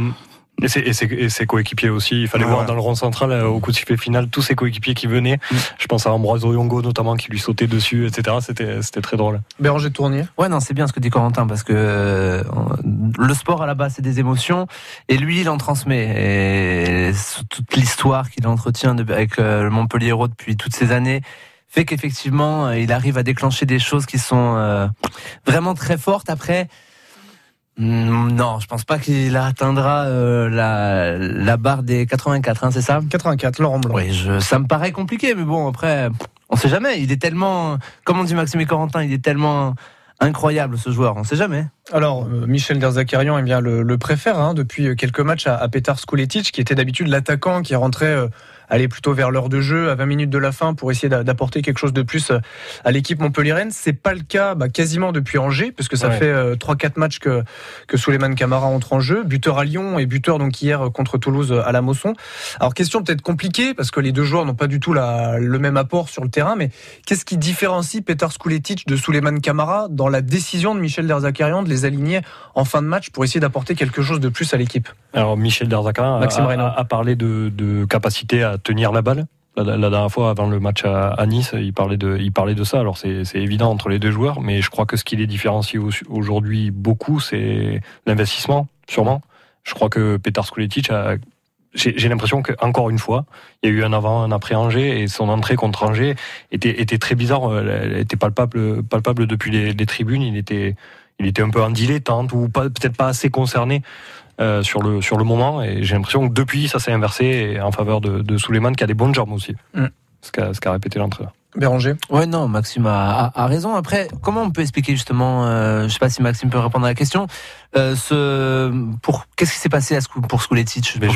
Et ses, et ses- et ses coéquipiers aussi. Il fallait voir dans le rond central, euh, au coup de sifflet final, tous ses coéquipiers qui venaient. Mm. Je pense à Ambroise Oyongo notamment qui lui sautait dessus, etc. C'était c'était très drôle. Béranger Tournier. Ouais, non, c'est bien ce que dit Corentin parce que euh, le sport à la base c'est des émotions et lui il en transmet et toute l'histoire qu'il entretient avec euh, le Montpellier Hérault depuis toutes ces années fait qu'effectivement il arrive à déclencher des choses qui sont euh, vraiment très fortes. Après, non, je pense pas qu'il atteindra euh, la, la barre des 84, hein, c'est ça? 84, Laurent Blanc. Oui, je, ça me paraît compliqué, mais bon, après, on sait jamais. Il est tellement, comme on dit Maxime et Corentin, il est tellement incroyable ce joueur, on sait jamais. Alors, euh, Michel Derzakarian eh bien, le, le préfère hein, depuis quelques matchs à, à Petar Skuletic, qui était d'habitude l'attaquant qui rentrait euh, aller plutôt vers l'heure de jeu à 20 minutes de la fin pour essayer d'a- d'apporter quelque chose de plus euh, à l'équipe montpelliéraine. C'est pas le cas bah, quasiment depuis Angers, puisque ça Ouais. fait euh, 3-4 matchs que, que Souleymane Camara entre en jeu. Buteur à Lyon et buteur donc hier euh, contre Toulouse euh, à la Mosson. Alors question peut-être compliquée, parce que les deux joueurs n'ont pas du tout la, le même apport sur le terrain, mais qu'est-ce qui différencie Petar Skuletic de Souleymane Camara dans la décision de Michel Derzakarian de les aligner en fin de match pour essayer d'apporter quelque chose de plus à l'équipe? Alors Michel Derzakarian a parlé de, de capacité à tenir la balle. La, dernière fois, avant le match à, Nice, il parlait de, il parlait de ça. Alors c'est évident entre les deux joueurs, mais je crois que ce qui les différencie au- aujourd'hui beaucoup, c'est l'investissement, sûrement. Je crois que Petar Skuletic a j'ai l'impression que encore une fois, il y a eu un avant, un après Angers, et son entrée contre Angers était, était très bizarre. Elle était palpable, palpable depuis les, tribunes. Il était, il était un peu en dilettante ou peut-être pas assez concerné euh, sur le sur le moment. Et j'ai l'impression que depuis, ça s'est inversé en faveur de, de Souleymane, qui a des bonnes jambes aussi. Mm. Ce qu'a ce qu'a répété l'entraîneur. Béranger Ouais, non, Maxime a, a- a raison. Après, comment on peut expliquer justement, euh, je sais pas si Maxime peut répondre à la question, euh, ce, pour, qu'est-ce qui s'est passé à pour pour je,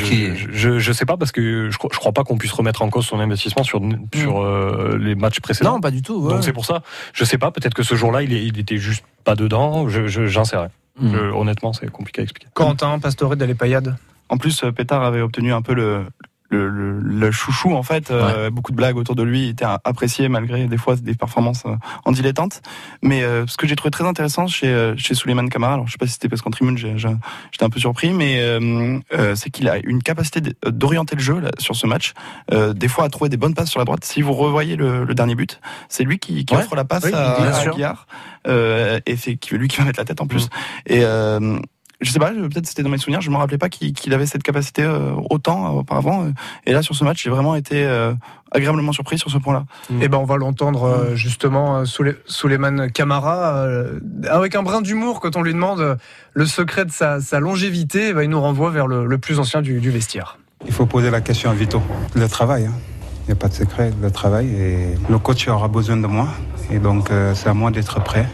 qu'il- je, je, je sais pas parce que je, crois- je crois pas qu'on puisse remettre en cause son investissement sur sur euh, les matchs précédents. Non, pas du tout. ouais. Donc c'est pour ça. Je sais pas. Peut-être que ce jour-là, il, il était juste pas dedans. Je je- j'en sais rien. Mm. Je- honnêtement, c'est compliqué à expliquer. Corentin, Pastore, Payade. En plus, euh, Pétard avait obtenu un peu le, le, le, le chouchou en fait. Euh, beaucoup de blagues autour de lui, il était apprécié malgré des fois des performances euh, en dilettante. Mais euh, ce que j'ai trouvé très intéressant chez chez Souleymane Camara, alors je sais pas si c'était parce qu'en tribune j'étais un peu surpris, mais euh, euh, c'est qu'il a une capacité d'orienter le jeu là, sur ce match. Euh, des fois à trouver des bonnes passes sur la droite. Si vous revoyez le, le dernier but, c'est lui qui, qui Ouais. offre la passe Oui, à, à. Aguiar. Euh, et c'est lui qui va mettre la tête en plus. Et euh, je sais pas, peut-être c'était dans mes souvenirs, je me rappelais pas qu'il avait cette capacité euh, autant euh, auparavant. euh, Et là, sur ce match, j'ai vraiment été euh, agréablement surpris sur ce point-là. Eh ben, on va l'entendre euh, justement euh, Souley- Souleymane Camara euh, avec un brin d'humour quand on lui demande le secret de sa, sa longévité. eh ben, il nous renvoie vers le, le plus ancien du, du vestiaire. Il faut poser la question à Vito. Le travail, hein. il n'y a pas de secret, le travail. Et le coach aura besoin de moi. Et donc, euh, c'est à moi d'être prêt.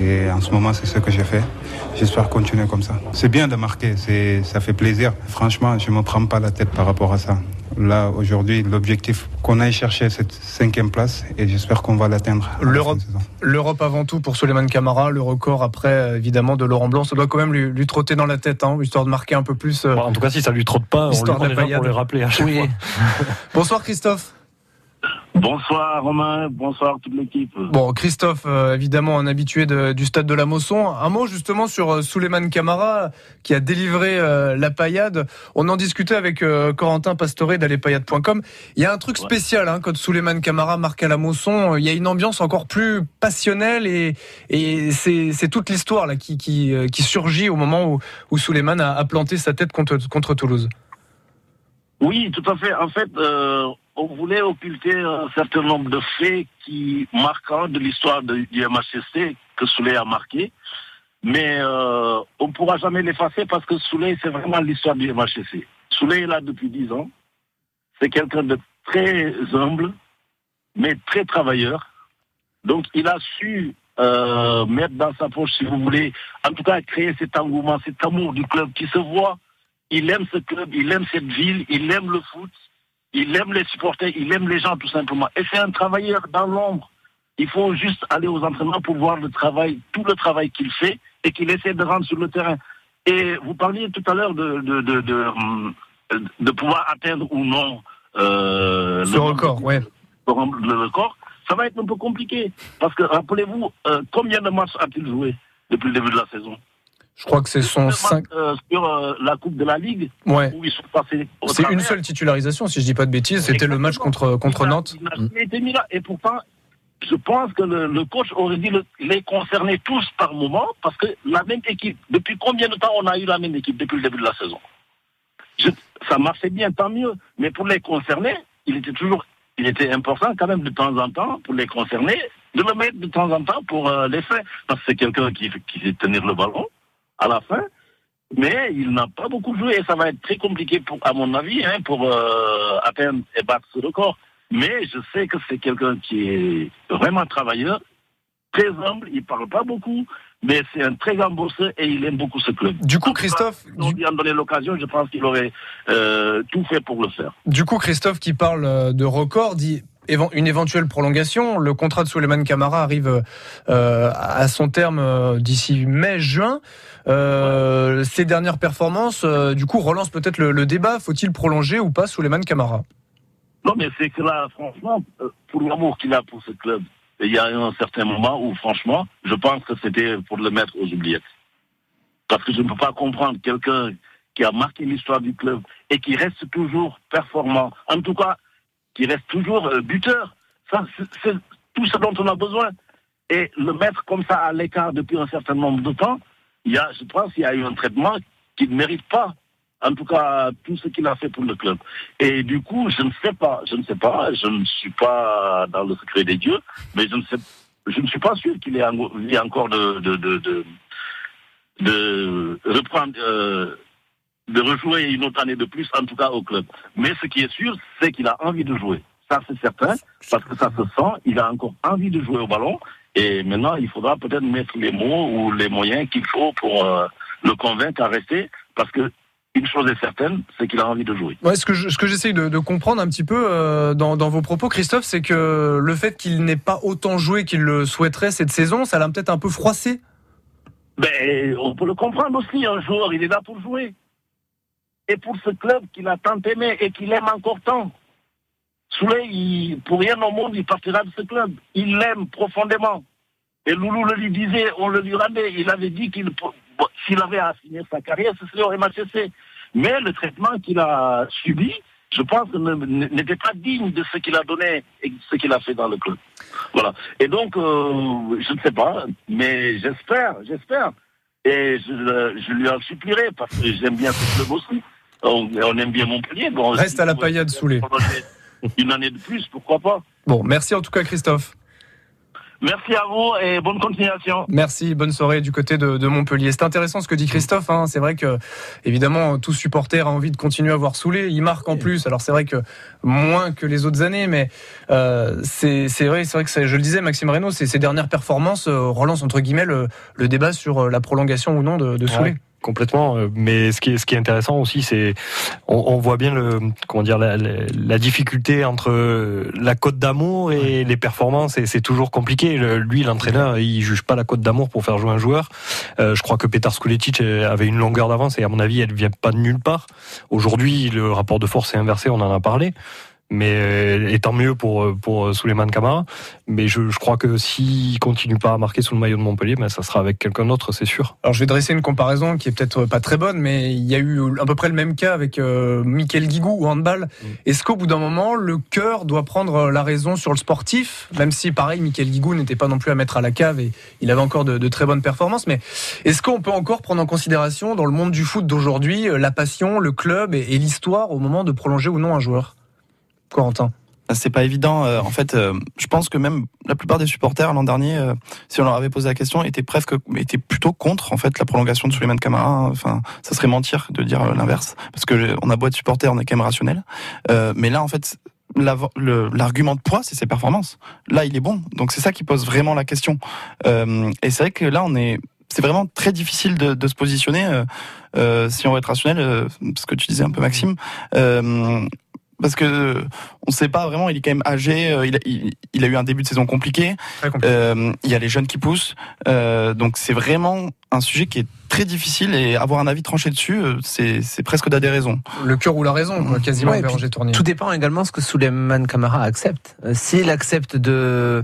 Et en ce moment, c'est ce que j'ai fait. J'espère continuer comme ça. C'est bien de marquer, c'est, ça fait plaisir. Franchement, je ne me prends pas la tête par rapport à ça. Là, aujourd'hui, l'objectif qu'on aille chercher cette cinquième place et j'espère qu'on va l'atteindre. la L'Europe, l'Europe avant tout pour Souleymane Camara, le record après euh, évidemment de Laurent Blanc, ça doit quand même lui, lui trotter dans la tête, hein, histoire de marquer un peu plus. euh, En tout cas, si ça lui trotte pas, on lui prend pour les rappeler à chaque Oui. fois. Bonsoir Christophe. Bonsoir Romain, bonsoir toute l'équipe. Bon, Christophe, euh, évidemment un habitué de- du stade de la Mosson. Un mot justement sur euh, Souleymane Camara qui a délivré euh, la paillade. On en discutait avec euh, Corentin Pastoré d'allepayade.com. Il y a un truc spécial hein, quand Souleymane Camara marque à la Mosson. Il y a une ambiance encore plus passionnelle et, et c'est toute l'histoire là qui, qui, qui surgit au moment où, où Souleymane a, a planté sa tête contre, contre Toulouse. Oui, tout à fait. En fait, euh, on voulait occulter un certain nombre de faits qui marquants de l'histoire du MHSC que Souley a marqué. Mais euh, on ne pourra jamais l'effacer parce que Souley, c'est vraiment l'histoire du MHSC. Souley est là depuis 10 ans. C'est quelqu'un de très humble, mais très travailleur. Donc, il a su euh, mettre dans sa poche, si vous voulez, en tout cas créer cet engouement, cet amour du club qui se voit. Il aime ce club, il aime cette ville, il aime le foot, il aime les supporters, il aime les gens tout simplement. Et c'est un travailleur dans l'ombre. Il faut juste aller aux entraînements pour voir le travail, tout le travail qu'il fait et qu'il essaie de rendre sur le terrain. Et vous parliez tout à l'heure de, de, de, de, de pouvoir atteindre ou non euh, record, ouais. le record. Ça va être un peu compliqué. Parce que rappelez-vous, euh, combien de matchs a-t-il joué depuis le début de la saison? Je crois que c'est son 5. Euh, Sur euh, la Coupe de la Ligue, Ouais. où ils sont passés C'est une seule titularisation, si je dis pas de bêtises. C'était le match contre, contre Nantes. Il été mis là. Et pourtant, je pense que le, le coach aurait le- les concerner tous par moment, parce que la même équipe, depuis combien de temps on a eu la même équipe depuis le début de la saison? Je- Ça marchait bien, tant mieux. Mais pour les concerner, il était toujours, il était important quand même de temps en temps pour les concerner, de le mettre de temps en temps pour euh, les faire. Parce que c'est quelqu'un qui, qui sait tenir le ballon à la fin. Mais il n'a pas beaucoup joué et ça va être très compliqué, pour, à mon avis, hein, pour euh, atteindre et battre ce record. Mais je sais que c'est quelqu'un qui est vraiment travailleur, très humble, il parle pas beaucoup, mais c'est un très grand bosseur et il aime beaucoup ce club. Du coup, Christophe, Si on lui en donnait l'occasion, je pense qu'il aurait euh, tout fait pour le faire. Du coup, Christophe qui parle euh, de record dit une éventuelle prolongation. Le contrat de Souleymane Camara arrive euh, à son terme euh, d'ici mai-juin. Euh, Ces dernières performances, euh, du coup, relancent peut-être le, débat. Faut-il prolonger ou pas Souleymane Camara? Non, mais c'est que là, franchement, pour l'amour qu'il a pour ce club, il y a un certain moment où, franchement, je pense que c'était pour le mettre aux oubliettes. Parce que je ne peux pas comprendre quelqu'un qui a marqué l'histoire du club et qui reste toujours performant, en tout cas, qui reste toujours euh, buteur. Ça, c'est- tout ce dont on a besoin. Et le mettre comme ça à l'écart depuis un certain nombre de temps, il y a, je pense qu'il y a eu un traitement qui ne mérite pas, en tout cas, tout ce qu'il a fait pour le club. Et du coup, je ne sais pas, je ne sais pas, je ne suis pas dans le secret des dieux, mais je ne sais, je ne suis pas sûr qu'il ait encore de, de, de, de, de reprendre, euh, de rejouer une autre année de plus, en tout cas au club. Mais ce qui est sûr, c'est qu'il a envie de jouer. Ça, c'est certain, parce que ça se sent, il a encore envie de jouer au ballon. Et maintenant, il faudra peut-être mettre les mots ou les moyens qu'il faut pour euh, le convaincre à rester, parce que une chose est certaine, c'est qu'il a envie de jouer. Ouais, ce que je- j'essaye de, de comprendre un petit peu euh, dans, dans vos propos, Christophe, c'est que le fait qu'il n'ait pas autant joué qu'il le souhaiterait cette saison, ça l'a peut-être un peu froissé. Ben, on peut le comprendre aussi, un joueur, il est là pour jouer. Et pour ce club qu'il a tant aimé et qu'il aime encore tant. Souley, pour rien au monde, il partira de ce club. Il l'aime profondément. Et Loulou le lui disait, on le lui rendait. Il avait dit qu'il, s'il avait à finir sa carrière, ce serait au MHSC. Mais le traitement qu'il a subi, je pense, n'était pas digne de ce qu'il a donné et de ce qu'il a fait dans le club. Voilà. Et donc, euh, je ne sais pas, mais j'espère, j'espère. Et je, je lui en supplierai parce que j'aime bien ce club aussi. On, on aime bien Montpellier. Bon, Reste à la paillade, Soulé. Une année de plus, pourquoi pas. Bon, merci en tout cas Christophe. Merci à vous et bonne continuation. Merci, bonne soirée du côté de, de Montpellier. C'est intéressant ce que dit Christophe. hein. C'est vrai que, évidemment, tout supporter a envie de continuer à voir Soulé. Il marque en plus. Alors c'est vrai que moins que les autres années, mais euh, c'est c'est vrai, c'est vrai que c'est- je le disais, Maxime Reynaud, c'est ses dernières performances euh, relancent entre guillemets le, le débat sur euh, la prolongation ou non de, de Soulé. Ouais, complètement. euh, Mais ce qui est, ce qui est intéressant aussi, c'est on, on voit bien le comment dire la, la- la difficulté entre euh, la cote d'amour et les performances. Et c'est toujours compliqué. Le- lui, l'entraîneur, il juge pas la cote d'amour pour faire jouer un joueur. Euh, je crois que Petar Skuletic avait une longueur d'avance et à mon avis, elle vient pas de nulle part. Aujourd'hui, le rapport de force est inversé. On en a parlé. Mais euh, et tant mieux pour pour Souleymane Camara. Mais je, je crois que s'il continue pas à marquer sous le maillot de Montpellier, ben ça sera avec quelqu'un d'autre, c'est sûr. Alors je vais dresser une comparaison qui est peut-être pas très bonne, mais il y a eu à peu près le même cas avec euh, Michael Guigou au handball. Est-ce qu'au bout d'un moment, le cœur doit prendre la raison sur le sportif, même si pareil, Michael Guigou n'était pas non plus à mettre à la cave et il avait encore de, de très bonnes performances. Mais est-ce qu'on peut encore prendre en considération dans le monde du foot d'aujourd'hui euh, la passion, le club et, et l'histoire au moment de prolonger ou non un joueur? Corentin. C'est pas évident. euh, en fait, euh, je pense que même la plupart des supporters l'an dernier, euh, si on leur avait posé la question, étaient presque, étaient plutôt contre en fait la prolongation de Souleymane Camara. hein. Enfin, ça serait mentir de dire l'inverse, parce que on a beau être supporter, on est quand même rationnel. Mais là, en fait, l'argument de poids, c'est ses performances. Là, il est bon, donc c'est ça qui pose vraiment la question. Et c'est vrai que là, on est c'est vraiment très difficile de, de se positionner euh, si on veut être rationnel, euh, ce que tu disais un peu Maxime. Parce que euh, on sait pas vraiment, il est quand même âgé, euh, il, a, il, il a eu un début de saison compliqué. Euh, il y a les jeunes qui poussent, euh, donc c'est vraiment un sujet qui est très difficile et avoir un avis tranché dessus, euh, c'est c'est presque d'adhérer Le cœur ou la raison, quoi, quasiment Ouais, puis. Tout dépend également de ce que Souleymane Camara accepte. Euh, S'il accepte de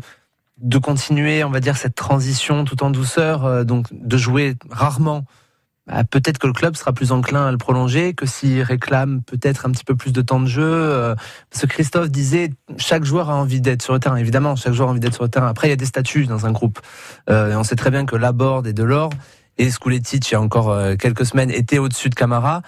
de continuer, on va dire, cette transition tout en douceur, euh, donc de jouer rarement, bah, peut-être que le club sera plus enclin à le prolonger que s'il réclame peut-être un petit peu plus de temps de jeu. euh, Parce que Christophe disait, chaque joueur a envie d'être sur le terrain. Évidemment, chaque joueur a envie d'être sur le terrain. Après, il y a des statuts dans un groupe. Euh, et on sait très bien que Laborde et Delors et Skuletic, il y a encore euh, quelques semaines, étaient au-dessus de Camara.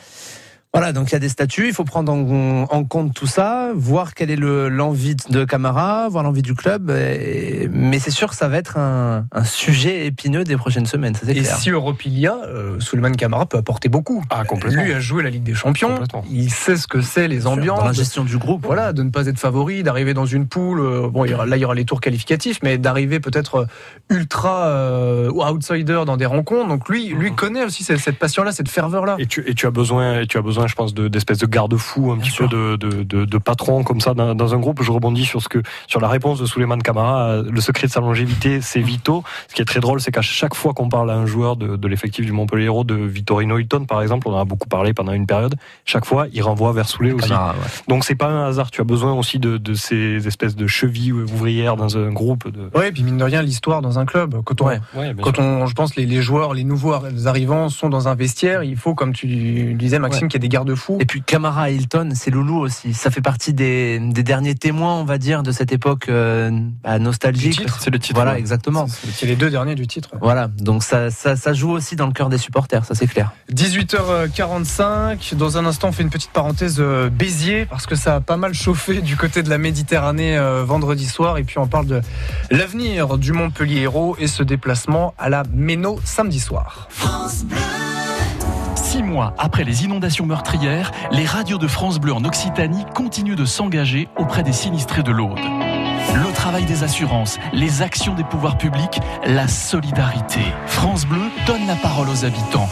Voilà, donc il y a des statuts, il faut prendre en, en compte tout ça, voir quelle est le- l'envie de Camara, voir l'envie du club. et- mais c'est sûr que ça va être un, un sujet épineux des prochaines semaines, ça Et clair. si Europe il y a, euh, Souleymane Camara peut apporter beaucoup. Ah, complètement. Lui a joué la Ligue des Champions. Il sait ce que c'est les ambiances. dans la gestion du groupe. Voilà, de ne pas être favori, d'arriver dans une poule. euh, bon, il y aura- là il y aura les tours qualificatifs, mais d'arriver peut-être euh, ultra euh, ou outsider dans des rencontres. Donc lui, lui connaît aussi cette, cette passion-là, cette ferveur-là. Et tu, et tu as besoin, et tu as besoin, je pense, de- d'espèces de, garde-fous, un petit peu de, de, de, de patron comme ça dans, dans un groupe. Je rebondis sur ce que, sur la réponse de Souleymane Camara. euh, Le secret de sa longévité, c'est Vito. Ce qui est très drôle, c'est qu'à chaque fois qu'on parle à un joueur de, l'effectif du Montpellier Hérault, de Vittorino Hilton, par exemple, on en a beaucoup parlé pendant une période. Chaque fois, il renvoie vers Soulé aussi. Camara, ouais. Donc c'est pas un hasard. Tu as besoin aussi de, ces espèces de chevilles ouvrières dans un groupe. Ouais, et puis mine de rien, l'histoire dans un club. Quand on, Ouais, quand on, je pense, les, les joueurs, les nouveaux arrivants sont dans un vestiaire. Il faut, comme tu disais, Maxime, qu'il y ait des garde-fous. Et puis Camara et Hilton, c'est Loulou aussi. Ça fait partie des, des derniers témoins, on va dire, de cette époque euh, bah, nostalgique. C'est le titre. Voilà, ouais. exactement. C'est les deux derniers du titre. Voilà, donc ça, ça, ça joue aussi dans le cœur des supporters, ça c'est clair. 18h45. Dans un instant, on fait une petite parenthèse euh, Béziers parce que ça a pas mal chauffé du côté de la Méditerranée euh, vendredi soir. Et puis on parle de l'avenir du Montpellier Hérault et ce déplacement à la Méno samedi soir. Six mois après les inondations meurtrières, les radios de France Bleu en Occitanie continuent de s'engager auprès des sinistrés de l'Aude. Le travail des assurances, les actions des pouvoirs publics, la solidarité. France Bleu donne la parole aux habitants.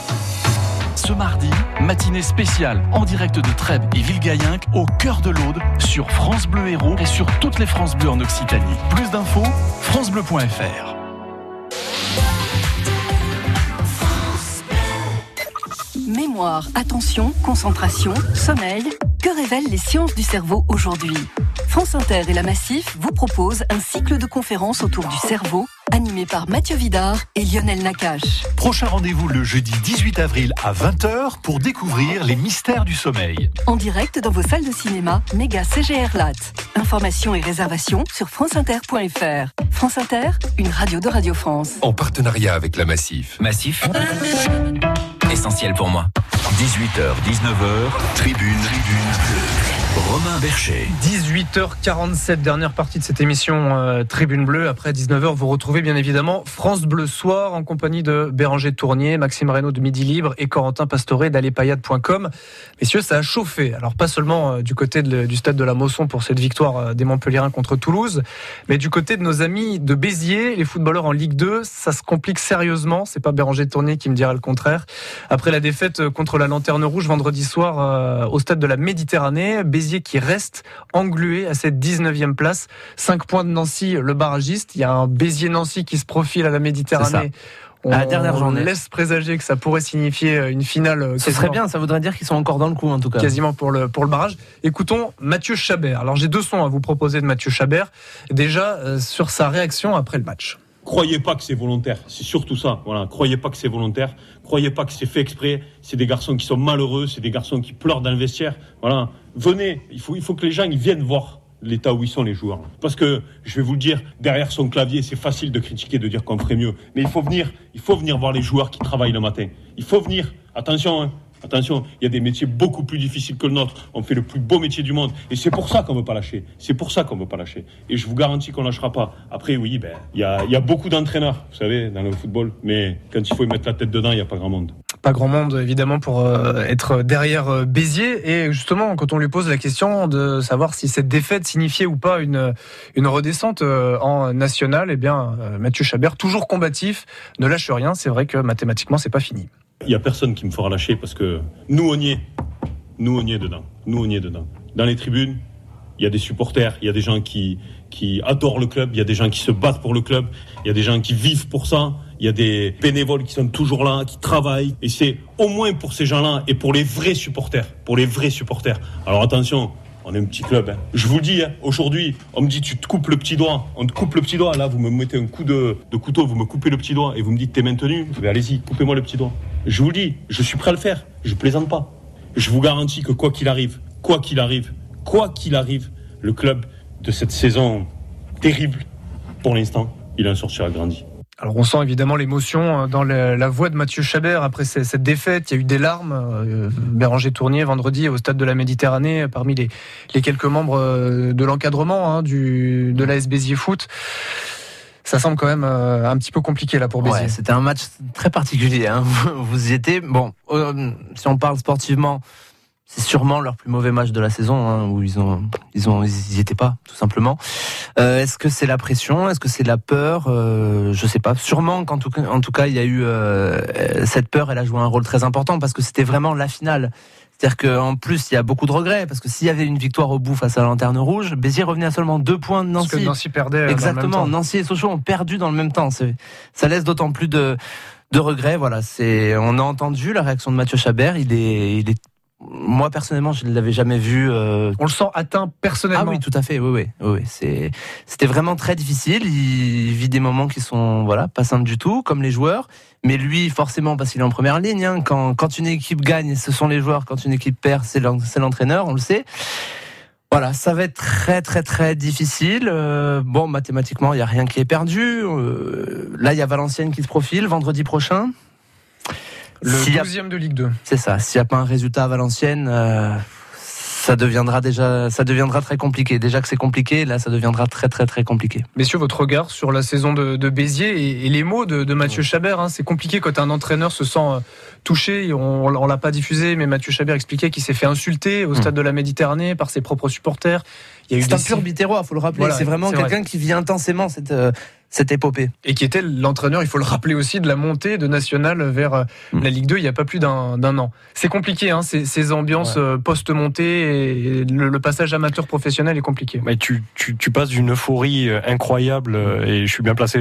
Ce mardi, matinée spéciale en direct de Trèbes et Villegayenc au cœur de l'Aude sur France Bleu Héros et sur toutes les France Bleu en Occitanie. Plus d'infos, francebleu.fr. Mémoire, attention, concentration, sommeil. Que révèlent les sciences du cerveau aujourd'hui? France Inter et la Massif vous proposent un cycle de conférences autour du cerveau, animé par Mathieu Vidard et Lionel Nakache. Prochain rendez-vous le jeudi 18 avril à 20h pour découvrir les mystères du sommeil. En direct dans vos salles de cinéma, méga CGR Lat. Informations et réservations sur franceinter.fr. France Inter, une radio de Radio France. En partenariat avec la Massif. Massif, essentiel pour moi. 18h, 19h, tribune, tribune. Romain Bercher. 18h47, dernière partie de cette émission euh, Tribune Bleue. Après 19h, vous retrouvez bien évidemment France Bleu Soir en compagnie de Béranger Tournier, Maxime Reynaud de Midi Libre et Corentin Pastoré d'Allepayade.com. Messieurs, ça a chauffé. Alors pas seulement euh, du côté du stade de la Mosson pour cette victoire euh, des Montpellierins contre Toulouse, mais du côté de nos amis de Béziers, les footballeurs en Ligue 2, ça se complique sérieusement. C'est pas Béranger Tournier qui me dira le contraire. Après la défaite contre la Lanterne Rouge vendredi soir au stade de la Méditerranée, Béziers qui reste englué à cette 19e place. 5 points de Nancy, le barragiste. Il y a un Béziers-Nancy qui se profile à la Méditerranée. On à la dernière journée. laisse présager que ça pourrait signifier une finale. Ce serait bien, ça voudrait dire qu'ils sont encore dans le coup en tout cas. Quasiment pour le, pour le barrage. Écoutons Mathieu Chabert. Alors j'ai deux sons à vous proposer de Mathieu Chabert. Déjà euh, sur sa réaction après le match croyez pas que c'est volontaire. C'est surtout ça. Voilà, croyez pas que c'est volontaire. Croyez pas que c'est fait exprès. C'est des garçons qui sont malheureux. C'est des garçons qui pleurent dans le vestiaire. Voilà, venez. Il faut, il faut que les gens ils viennent voir l'état où ils sont les joueurs. Parce que je vais vous le dire, derrière son clavier, c'est facile de critiquer, de dire qu'on ferait mieux. Mais il faut venir. Il faut venir voir les joueurs qui travaillent le matin. Il faut venir. Attention. Hein. Attention, il y a des métiers beaucoup plus difficiles que le nôtre. On fait le plus beau métier du monde. Et c'est pour ça qu'on ne veut pas lâcher. C'est pour ça qu'on ne veut pas lâcher. Et je vous garantis qu'on ne lâchera pas. Après, oui, ben, il y a, y a beaucoup d'entraîneurs, vous savez, dans le football. Mais quand il faut y mettre la tête dedans, il n'y a pas grand monde. Pas grand monde, évidemment, pour euh, être derrière euh, Béziers. Et justement, quand on lui pose la question de savoir si cette défaite signifiait ou pas une, une redescente euh, en national, eh bien, Mathieu Chabert, toujours combatif, ne lâche rien. C'est vrai que mathématiquement, c'est pas fini. Il n'y a personne qui me fera lâcher parce que nous, on y est. Nous, on y est dedans. Nous, on y est dedans. Dans les tribunes, il y a des supporters, il y a des gens qui, qui adorent le club, il y a des gens qui se battent pour le club, il y a des gens qui vivent pour ça, il y a des bénévoles qui sont toujours là, qui travaillent. Et c'est au moins pour ces gens-là et pour les vrais supporters. Pour les vrais supporters. Alors attention, on est un petit club. Hein. Je vous le dis, hein, aujourd'hui, on me dit tu te coupes le petit doigt. On te coupe le petit doigt. Là, vous me mettez un coup de, couteau, vous me coupez le petit doigt et vous me dites t'es maintenu. Mais allez-y, coupez-moi le petit doigt. Je vous le dis, je suis prêt à le faire. Je plaisante pas. Je vous garantis que quoi qu'il arrive, quoi qu'il arrive, quoi qu'il arrive, le club de cette saison terrible, pour l'instant, il en sortira grandi. Alors on sent évidemment l'émotion euh, dans la voix de Mathieu Chabert après cette défaite. Il y a eu des larmes. Euh, Béranger Tournier vendredi au stade de la Méditerranée parmi les, quelques membres euh, de l'encadrement hein, de l'AS Béziers Foot. Ça semble quand même un petit peu compliqué là pour Béziers. Ouais, C'était un match très particulier. Hein. Vous y étiez. Bon, si on parle sportivement, c'est sûrement leur plus mauvais match de la saison hein, où ils ont ils ont ils y étaient pas tout simplement. Euh, est-ce que c'est la pression? Est-ce que c'est la peur? Euh, Je sais pas. Sûrement qu'en tout cas en tout cas il y a eu euh, cette peur. Elle a joué un rôle très important parce que c'était vraiment la finale. C'est-à-dire qu'en plus, il y a beaucoup de regrets, parce que s'il y avait une victoire au bout face à la Lanterne Rouge, Béziers revenait à seulement deux points de Nancy. Parce que Nancy perdait. Exactement. Nancy et Sochaux ont perdu dans le même temps. Ça laisse d'autant plus de, de regrets. Voilà. C'est, on a entendu la réaction de Mathieu Chabert. Il est, il est moi personnellement, je ne l'avais jamais vu. Euh... On le sent atteint personnellement. Ah oui, tout à fait. Oui, oui, oui. C'est, c'était vraiment très difficile. Il vit des moments qui sont, voilà, pas simples du tout, comme les joueurs. Mais lui, forcément, parce qu'il est en première ligne. Hein, quand, quand une équipe gagne, ce sont les joueurs. Quand une équipe perd, c'est l'entraîneur. On le sait. Voilà, ça va être très très très difficile. Euh, bon, mathématiquement, il y a rien qui est perdu. Euh, là, il y a Valenciennes qui se profile vendredi prochain. Le 12e de Ligue 2. C'est ça. S'il n'y a pas un résultat à Valenciennes, euh, ça deviendra déjà, ça deviendra très compliqué. Déjà que c'est compliqué, là, ça deviendra très très très compliqué. Messieurs, votre regard sur la saison de, de Béziers et, les mots de, de Mathieu Chabert, hein, c'est compliqué quand un entraîneur se sent euh, touché. On, on l'a pas diffusé, mais Mathieu Chabert expliquait qu'il s'est fait insulter au stade de la Méditerranée par ses propres supporters. C'est un pur il faut le rappeler. c'est vraiment quelqu'un qui vit intensément cette, euh, cette épopée. Et qui était l'entraîneur, il faut le rappeler aussi, de la montée de National vers euh, la Ligue 2 il n'y a pas plus d'un an. C'est compliqué, hein, ces, ces ambiances euh, post-montée et le, le passage amateur-professionnel est compliqué. Mais tu, tu, tu passes d'une euphorie euh, incroyable et je suis bien placé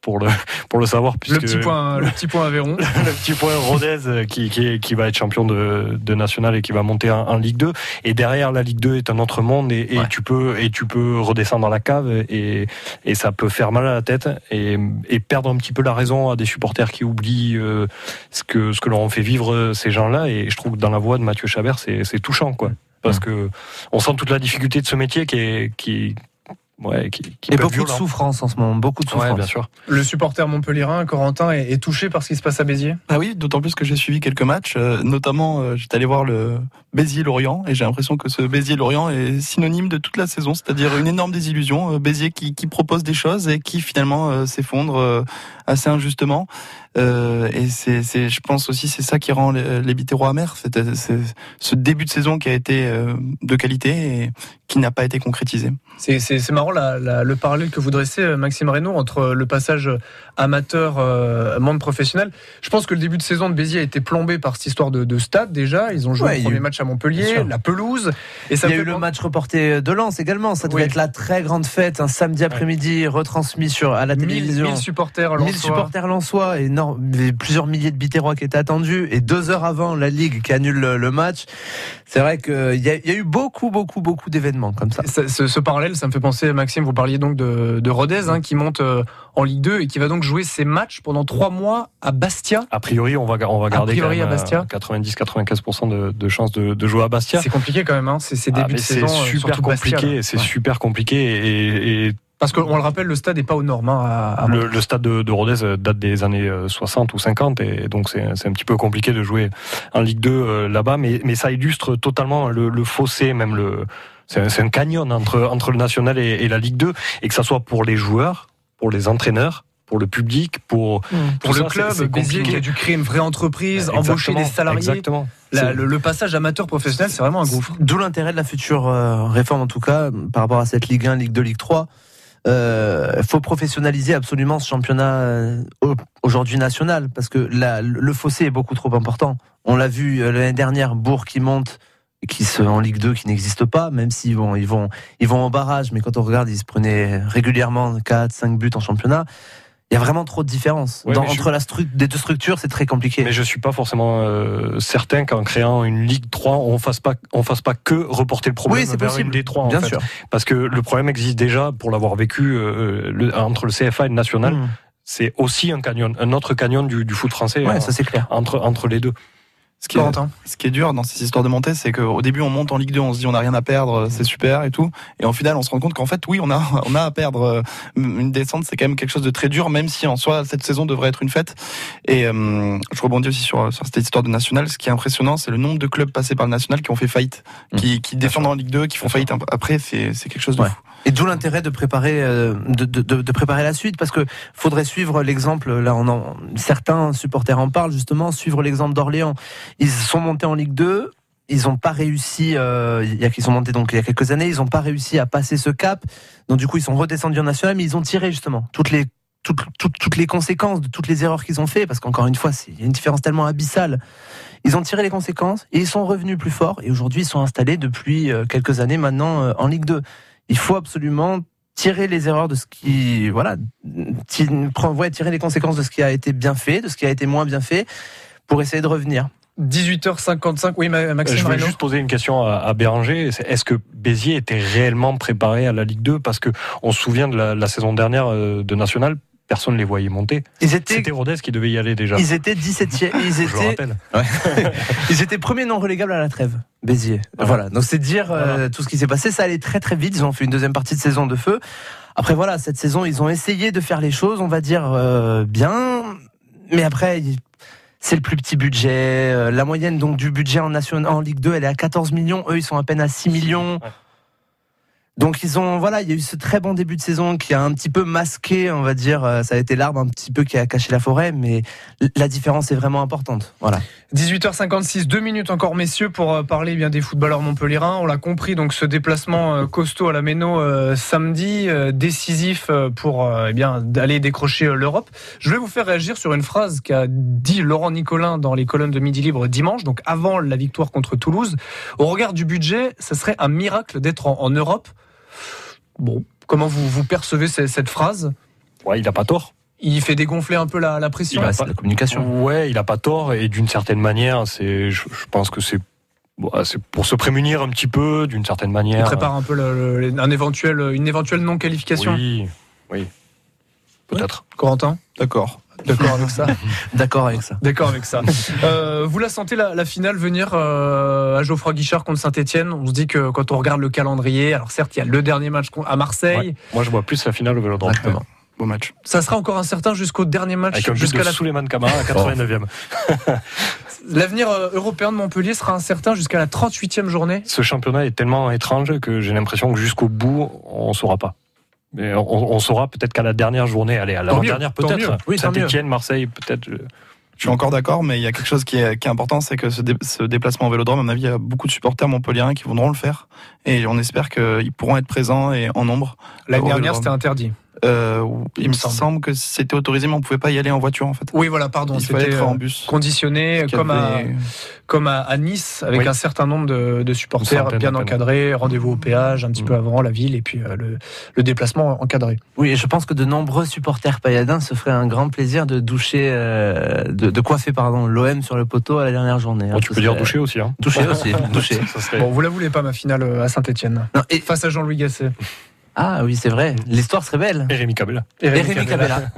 pour le, pour le savoir. Le petit point, le petit point Aveyron. le petit point Rodez qui, qui, va être champion de, de national et qui va monter en, en Ligue 2 et derrière la Ligue 2 est un autre monde et, et tu peux et tu peux redescendre dans la cave et, et ça peut faire mal à la tête et, et perdre un petit peu la raison à des supporters qui oublient euh, ce que ce que leur ont fait vivre euh, ces gens-là. Et je trouve que dans la voix de Mathieu Chabert c'est c'est touchant quoi. Parce que on sent toute la difficulté de ce métier qui est qui ouais qui, qui Et beaucoup de souffrance en ce moment, beaucoup de Ouais, souffrance. bien sûr. Le supporter montpellierin, Corentin, est, est touché par ce qui se passe à Béziers? Ah oui, d'autant plus que j'ai suivi quelques matchs, euh, notamment euh, j'étais allé voir le Béziers-Lorient et j'ai l'impression que ce Béziers-Lorient est synonyme de toute la saison, c'est-à-dire une énorme désillusion. Euh, Béziers qui, qui propose des choses et qui finalement euh, s'effondre euh, assez injustement. Euh, et c'est, je pense aussi, c'est ça qui rend les, les Biterrois amers. C'est, ce début de saison qui a été de qualité et qui n'a pas été concrétisé. C'est- marrant la- la- le parallèle que vous dressez, Maxime Reynaud, entre le passage amateur, euh, monde professionnel. Je pense que le début de saison de Béziers a été plombé par cette histoire de, de stade déjà. Ils ont joué Ouais, le premier eu- match à Montpellier, la pelouse. Et ça Il y a eu le match reporté de Lens également. Ça devait Oui. être la très grande fête, un samedi après-midi, retransmis sur à la 1000 télévision. 1000 supporters 1000 lensois. supporters lensois, énorme, plusieurs milliers de Biterrois qui étaient attendus, et deux heures avant la Ligue qui annule le, le match. C'est vrai qu'il y, a- il y a eu beaucoup, beaucoup, beaucoup d'événements comme ça. Ça- ce, ce parallèle, ça me fait penser, Maxime, vous parliez donc de, de Rodez, hein, qui monte euh, en Ligue 2 et qui va donc jouer ses matchs pendant trois mois à Bastia. A priori, on va, on va A garder priori, quand à Bastia. 90-95% de, de chances de, de jouer à Bastia. C'est compliqué quand même, hein, c'est ces Ah, débuts mais de saison. C'est euh, super compliqué. C'est Ouais. super compliqué et, et Parce qu'on le rappelle, le stade n'est pas aux normes. hein, à- à le, le stade de, de Rodez euh, date des années euh, 60 ou 50 et donc c'est un petit peu compliqué de jouer en Ligue 2 euh, là-bas, mais, mais ça illustre totalement le, le fossé, même le c'est un, canyon entre entre le national et, et la Ligue 2 et que ça soit pour les joueurs, pour les entraîneurs, pour le public, pour Pour tout le ça, club, Béziers qui a dû créer une vraie entreprise, embaucher des salariés. Exactement. La- le, le passage amateur professionnel, c'est vraiment un gouffre. D'où l'intérêt de la future euh, réforme, en tout cas, par rapport à cette Ligue 1, Ligue 2, Ligue 3. Il faut professionnaliser absolument ce championnat euh, au- aujourd'hui national, parce que le fossé est beaucoup trop important. On l'a vu euh, l'année dernière, Bourg qui monte, qui en Ligue 2 qui n'existe pas, même s'ils vont, ils vont, ils vont au barrage, mais quand on regarde, ils se prenaient régulièrement 4, 5 buts en championnat. Il y a vraiment trop de différence. Ouais, Dans- mais je- entre la stru- des deux structures, c'est très compliqué. Mais je suis pas forcément euh, certain qu'en créant une Ligue 3, on fasse pas on fasse pas que reporter le problème Oui, vers possible. une D3 en Bien fait. sûr. Parce que le problème existe déjà pour l'avoir vécu euh, le- entre le CFA et le national. Mm. C'est aussi un canyon, un autre canyon du, du foot français. Ouais, hein, ça c'est clair. entre entre les deux. Ce qui, est, ce qui est dur dans ces histoires de montée, c'est qu'au début on monte en Ligue 2, on se dit on n'a rien à perdre, c'est super et tout, et en final on se rend compte qu'en fait oui on a on a à perdre. Une descente c'est quand même quelque chose de très dur, même si en soi cette saison devrait être une fête. Et euh, je rebondis aussi sur sur cette histoire de national. Ce qui est impressionnant, c'est le nombre de clubs passés par le national qui ont fait faillite, qui, qui défendent en Ligue 2, qui font faillite après. C'est quelque chose de Ouais. fou. Et d'où l'intérêt de préparer, euh, de, de, de, de préparer la suite, parce que faudrait suivre l'exemple. Là, on en, certains supporters en parlent justement. Suivre l'exemple d'Orléans. Ils sont montés en Ligue 2. Ils n'ont pas réussi. Euh, il y a qu'ils sont montés donc il y a quelques années. Ils n'ont pas réussi à passer ce cap. Donc du coup, ils sont redescendus en national, mais ils ont tiré justement toutes les toutes, toutes, les conséquences de toutes les erreurs qu'ils ont fait, parce qu'encore une fois, il y a une différence tellement abyssale. Ils ont tiré les conséquences et ils sont revenus plus forts. Et aujourd'hui, ils sont installés depuis euh, quelques années maintenant euh, en Ligue 2. Il faut absolument tirer les erreurs de ce qui, voilà, tirer les conséquences de ce qui a été bien fait, de ce qui a été moins bien fait, pour essayer de revenir. 18h55, oui, Ma- Maxime je voulais Reynaud juste poser une question à, à Béranger. Est-ce que Béziers était réellement préparé à la Ligue 2 Parce que on se souvient de la, la saison dernière euh, de National, personne ne les voyait monter. Ils étaient, C'était Rodez qui devait y aller déjà. ils étaient 17e, ils Je le étaient, rappelle. ils étaient premiers non relégables à la trêve, Béziers. Voilà. Donc c'est dire euh, tout ce qui s'est passé. Ça allait très très vite. Ils ont fait une deuxième partie de saison de feu. Après voilà, cette saison, ils ont essayé de faire les choses, on va dire euh, bien, mais après. C'est le plus petit budget. Euh, La moyenne donc du budget en, nation... en Ligue 2, elle est à 14 millions. Eux, ils sont à peine à 6 millions. Donc ils ont voilà, il y a eu ce très bon début de saison qui a un petit peu masqué, on va dire, euh, ça a été l'arbre un petit peu qui a caché la forêt, mais la différence est vraiment importante. Voilà. 18h56, deux minutes encore messieurs pour euh, parler eh bien des footballeurs montpelliérains. On l'a compris donc ce déplacement euh, costaud à la Méno samedi décisif pour eh bien d'aller décrocher l'Europe. Je vais vous faire réagir sur une phrase qu'a dit Laurent Nicolin dans les colonnes de Midi Libre dimanche, donc avant la victoire contre Toulouse. Au regard du budget, ce serait un miracle d'être en Europe. Bon, comment vous, vous percevez cette, phrase? Ouais, il n'a pas tort. Il fait dégonfler un peu la, pression. La communication. Ouais, il n'a pas tort et d'une certaine manière, c'est, je, pense que c'est c'est pour se prémunir un petit peu, d'une certaine manière. Il prépare un peu un éventuel, une éventuelle non-qualification. Oui, oui. Peut-être. Corentin? D'accord. D'accord avec ça. D'accord avec ça. D'accord avec ça. Euh, vous la sentez la, finale venir euh, à Geoffroy Guichard contre Saint-Etienne On se dit que quand on regarde le calendrier, alors certes il y a le dernier match à Marseille. Moi je vois plus la finale au Vélodrome. Beau match. Ça sera encore incertain jusqu'au dernier match. jusqu'à la Souleymane Camara à 89e. L'avenir euh, européen de Montpellier sera incertain jusqu'à la 38e journée. Ce championnat est tellement étrange que j'ai l'impression que jusqu'au bout on ne saura pas. Mais on, saura peut-être qu'à la dernière journée, allez, à l'avant-dernière peut-être. Oui, Saint-Etienne, Marseille, peut-être. Je suis encore d'accord, mais il y a quelque chose qui est, important, c'est que ce, déplacement au Vélodrome, à mon avis, il y a beaucoup de supporters montpelliérains qui voudront le faire, et on espère qu'ils pourront être présents et en nombre. L'année dernière, c'était interdit. Euh, il, me semble. que c'était autorisé, mais on pouvait pas y aller en voiture en fait. Oui, voilà, pardon. C'était être en euh, bus. Conditionné comme à, comme à, Nice, avec un certain nombre de, supporters bien encadrés, rendez-vous au péage un petit mm. peu avant la ville, et puis euh, le, déplacement encadré. Oui, et je pense que de nombreux supporters payadins se feraient un grand plaisir de doucher, de, coiffer pardon l'OM sur le poteau à la dernière journée. Hein. tu peux dire doucher aussi. Hein. Doucher aussi. doucher. Bon, vous la voulez pas ma finale à Saint-Etienne et... face à Jean-Louis Gasset. Ah oui, c'est vrai. L'histoire serait belle. Et Rémi Cabella. Et Rémi, Cabella.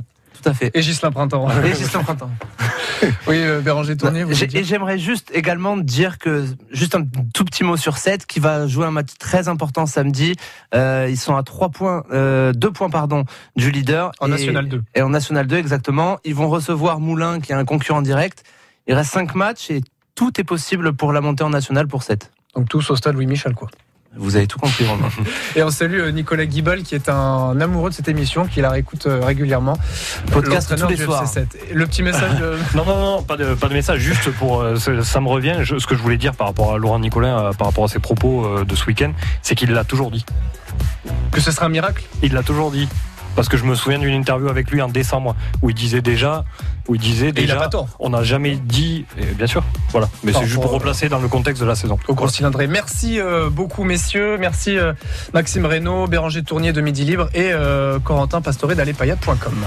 Tout à fait. Et Gislain Printemps. Et Gislain Printemps. oui, euh, Béranger Tournier. Et j'aimerais juste également dire que, juste un tout petit mot sur 7, qui va jouer un match très important samedi. Euh, ils sont à 3 points, euh, 2 points, pardon, du leader. En National 2. Et en National 2, exactement. Ils vont recevoir Moulin, qui est un concurrent direct. Il reste 5 matchs et tout est possible pour la montée en National pour 7. Donc tous au stade Louis-Michel, quoi. Vous avez tout compris, Romain. Et on salue euh, Nicolas Guibal, qui est un amoureux de cette émission, qui la réécoute euh, régulièrement. Podcast tous les soirs. Le petit message. non, non, non, pas de, pas de message. Juste pour, euh, ça me revient. ce que je voulais dire par rapport à Laurent Nicolas, par rapport à ses propos de ce week-end, c'est qu'il l'a toujours dit. Que ce sera un miracle? Il l'a toujours dit. Parce que je me souviens d'une interview avec lui en décembre où il disait déjà, où il disait déjà, on n'a jamais dit, bien sûr, voilà. Mais c'est juste pour replacer dans le contexte de la saison. Au cours cylindré. Merci euh, beaucoup messieurs, merci euh, Maxime Reynaud, Béranger Tournier de Midi Libre et euh, Corentin Pastoré d'Alepayat.com.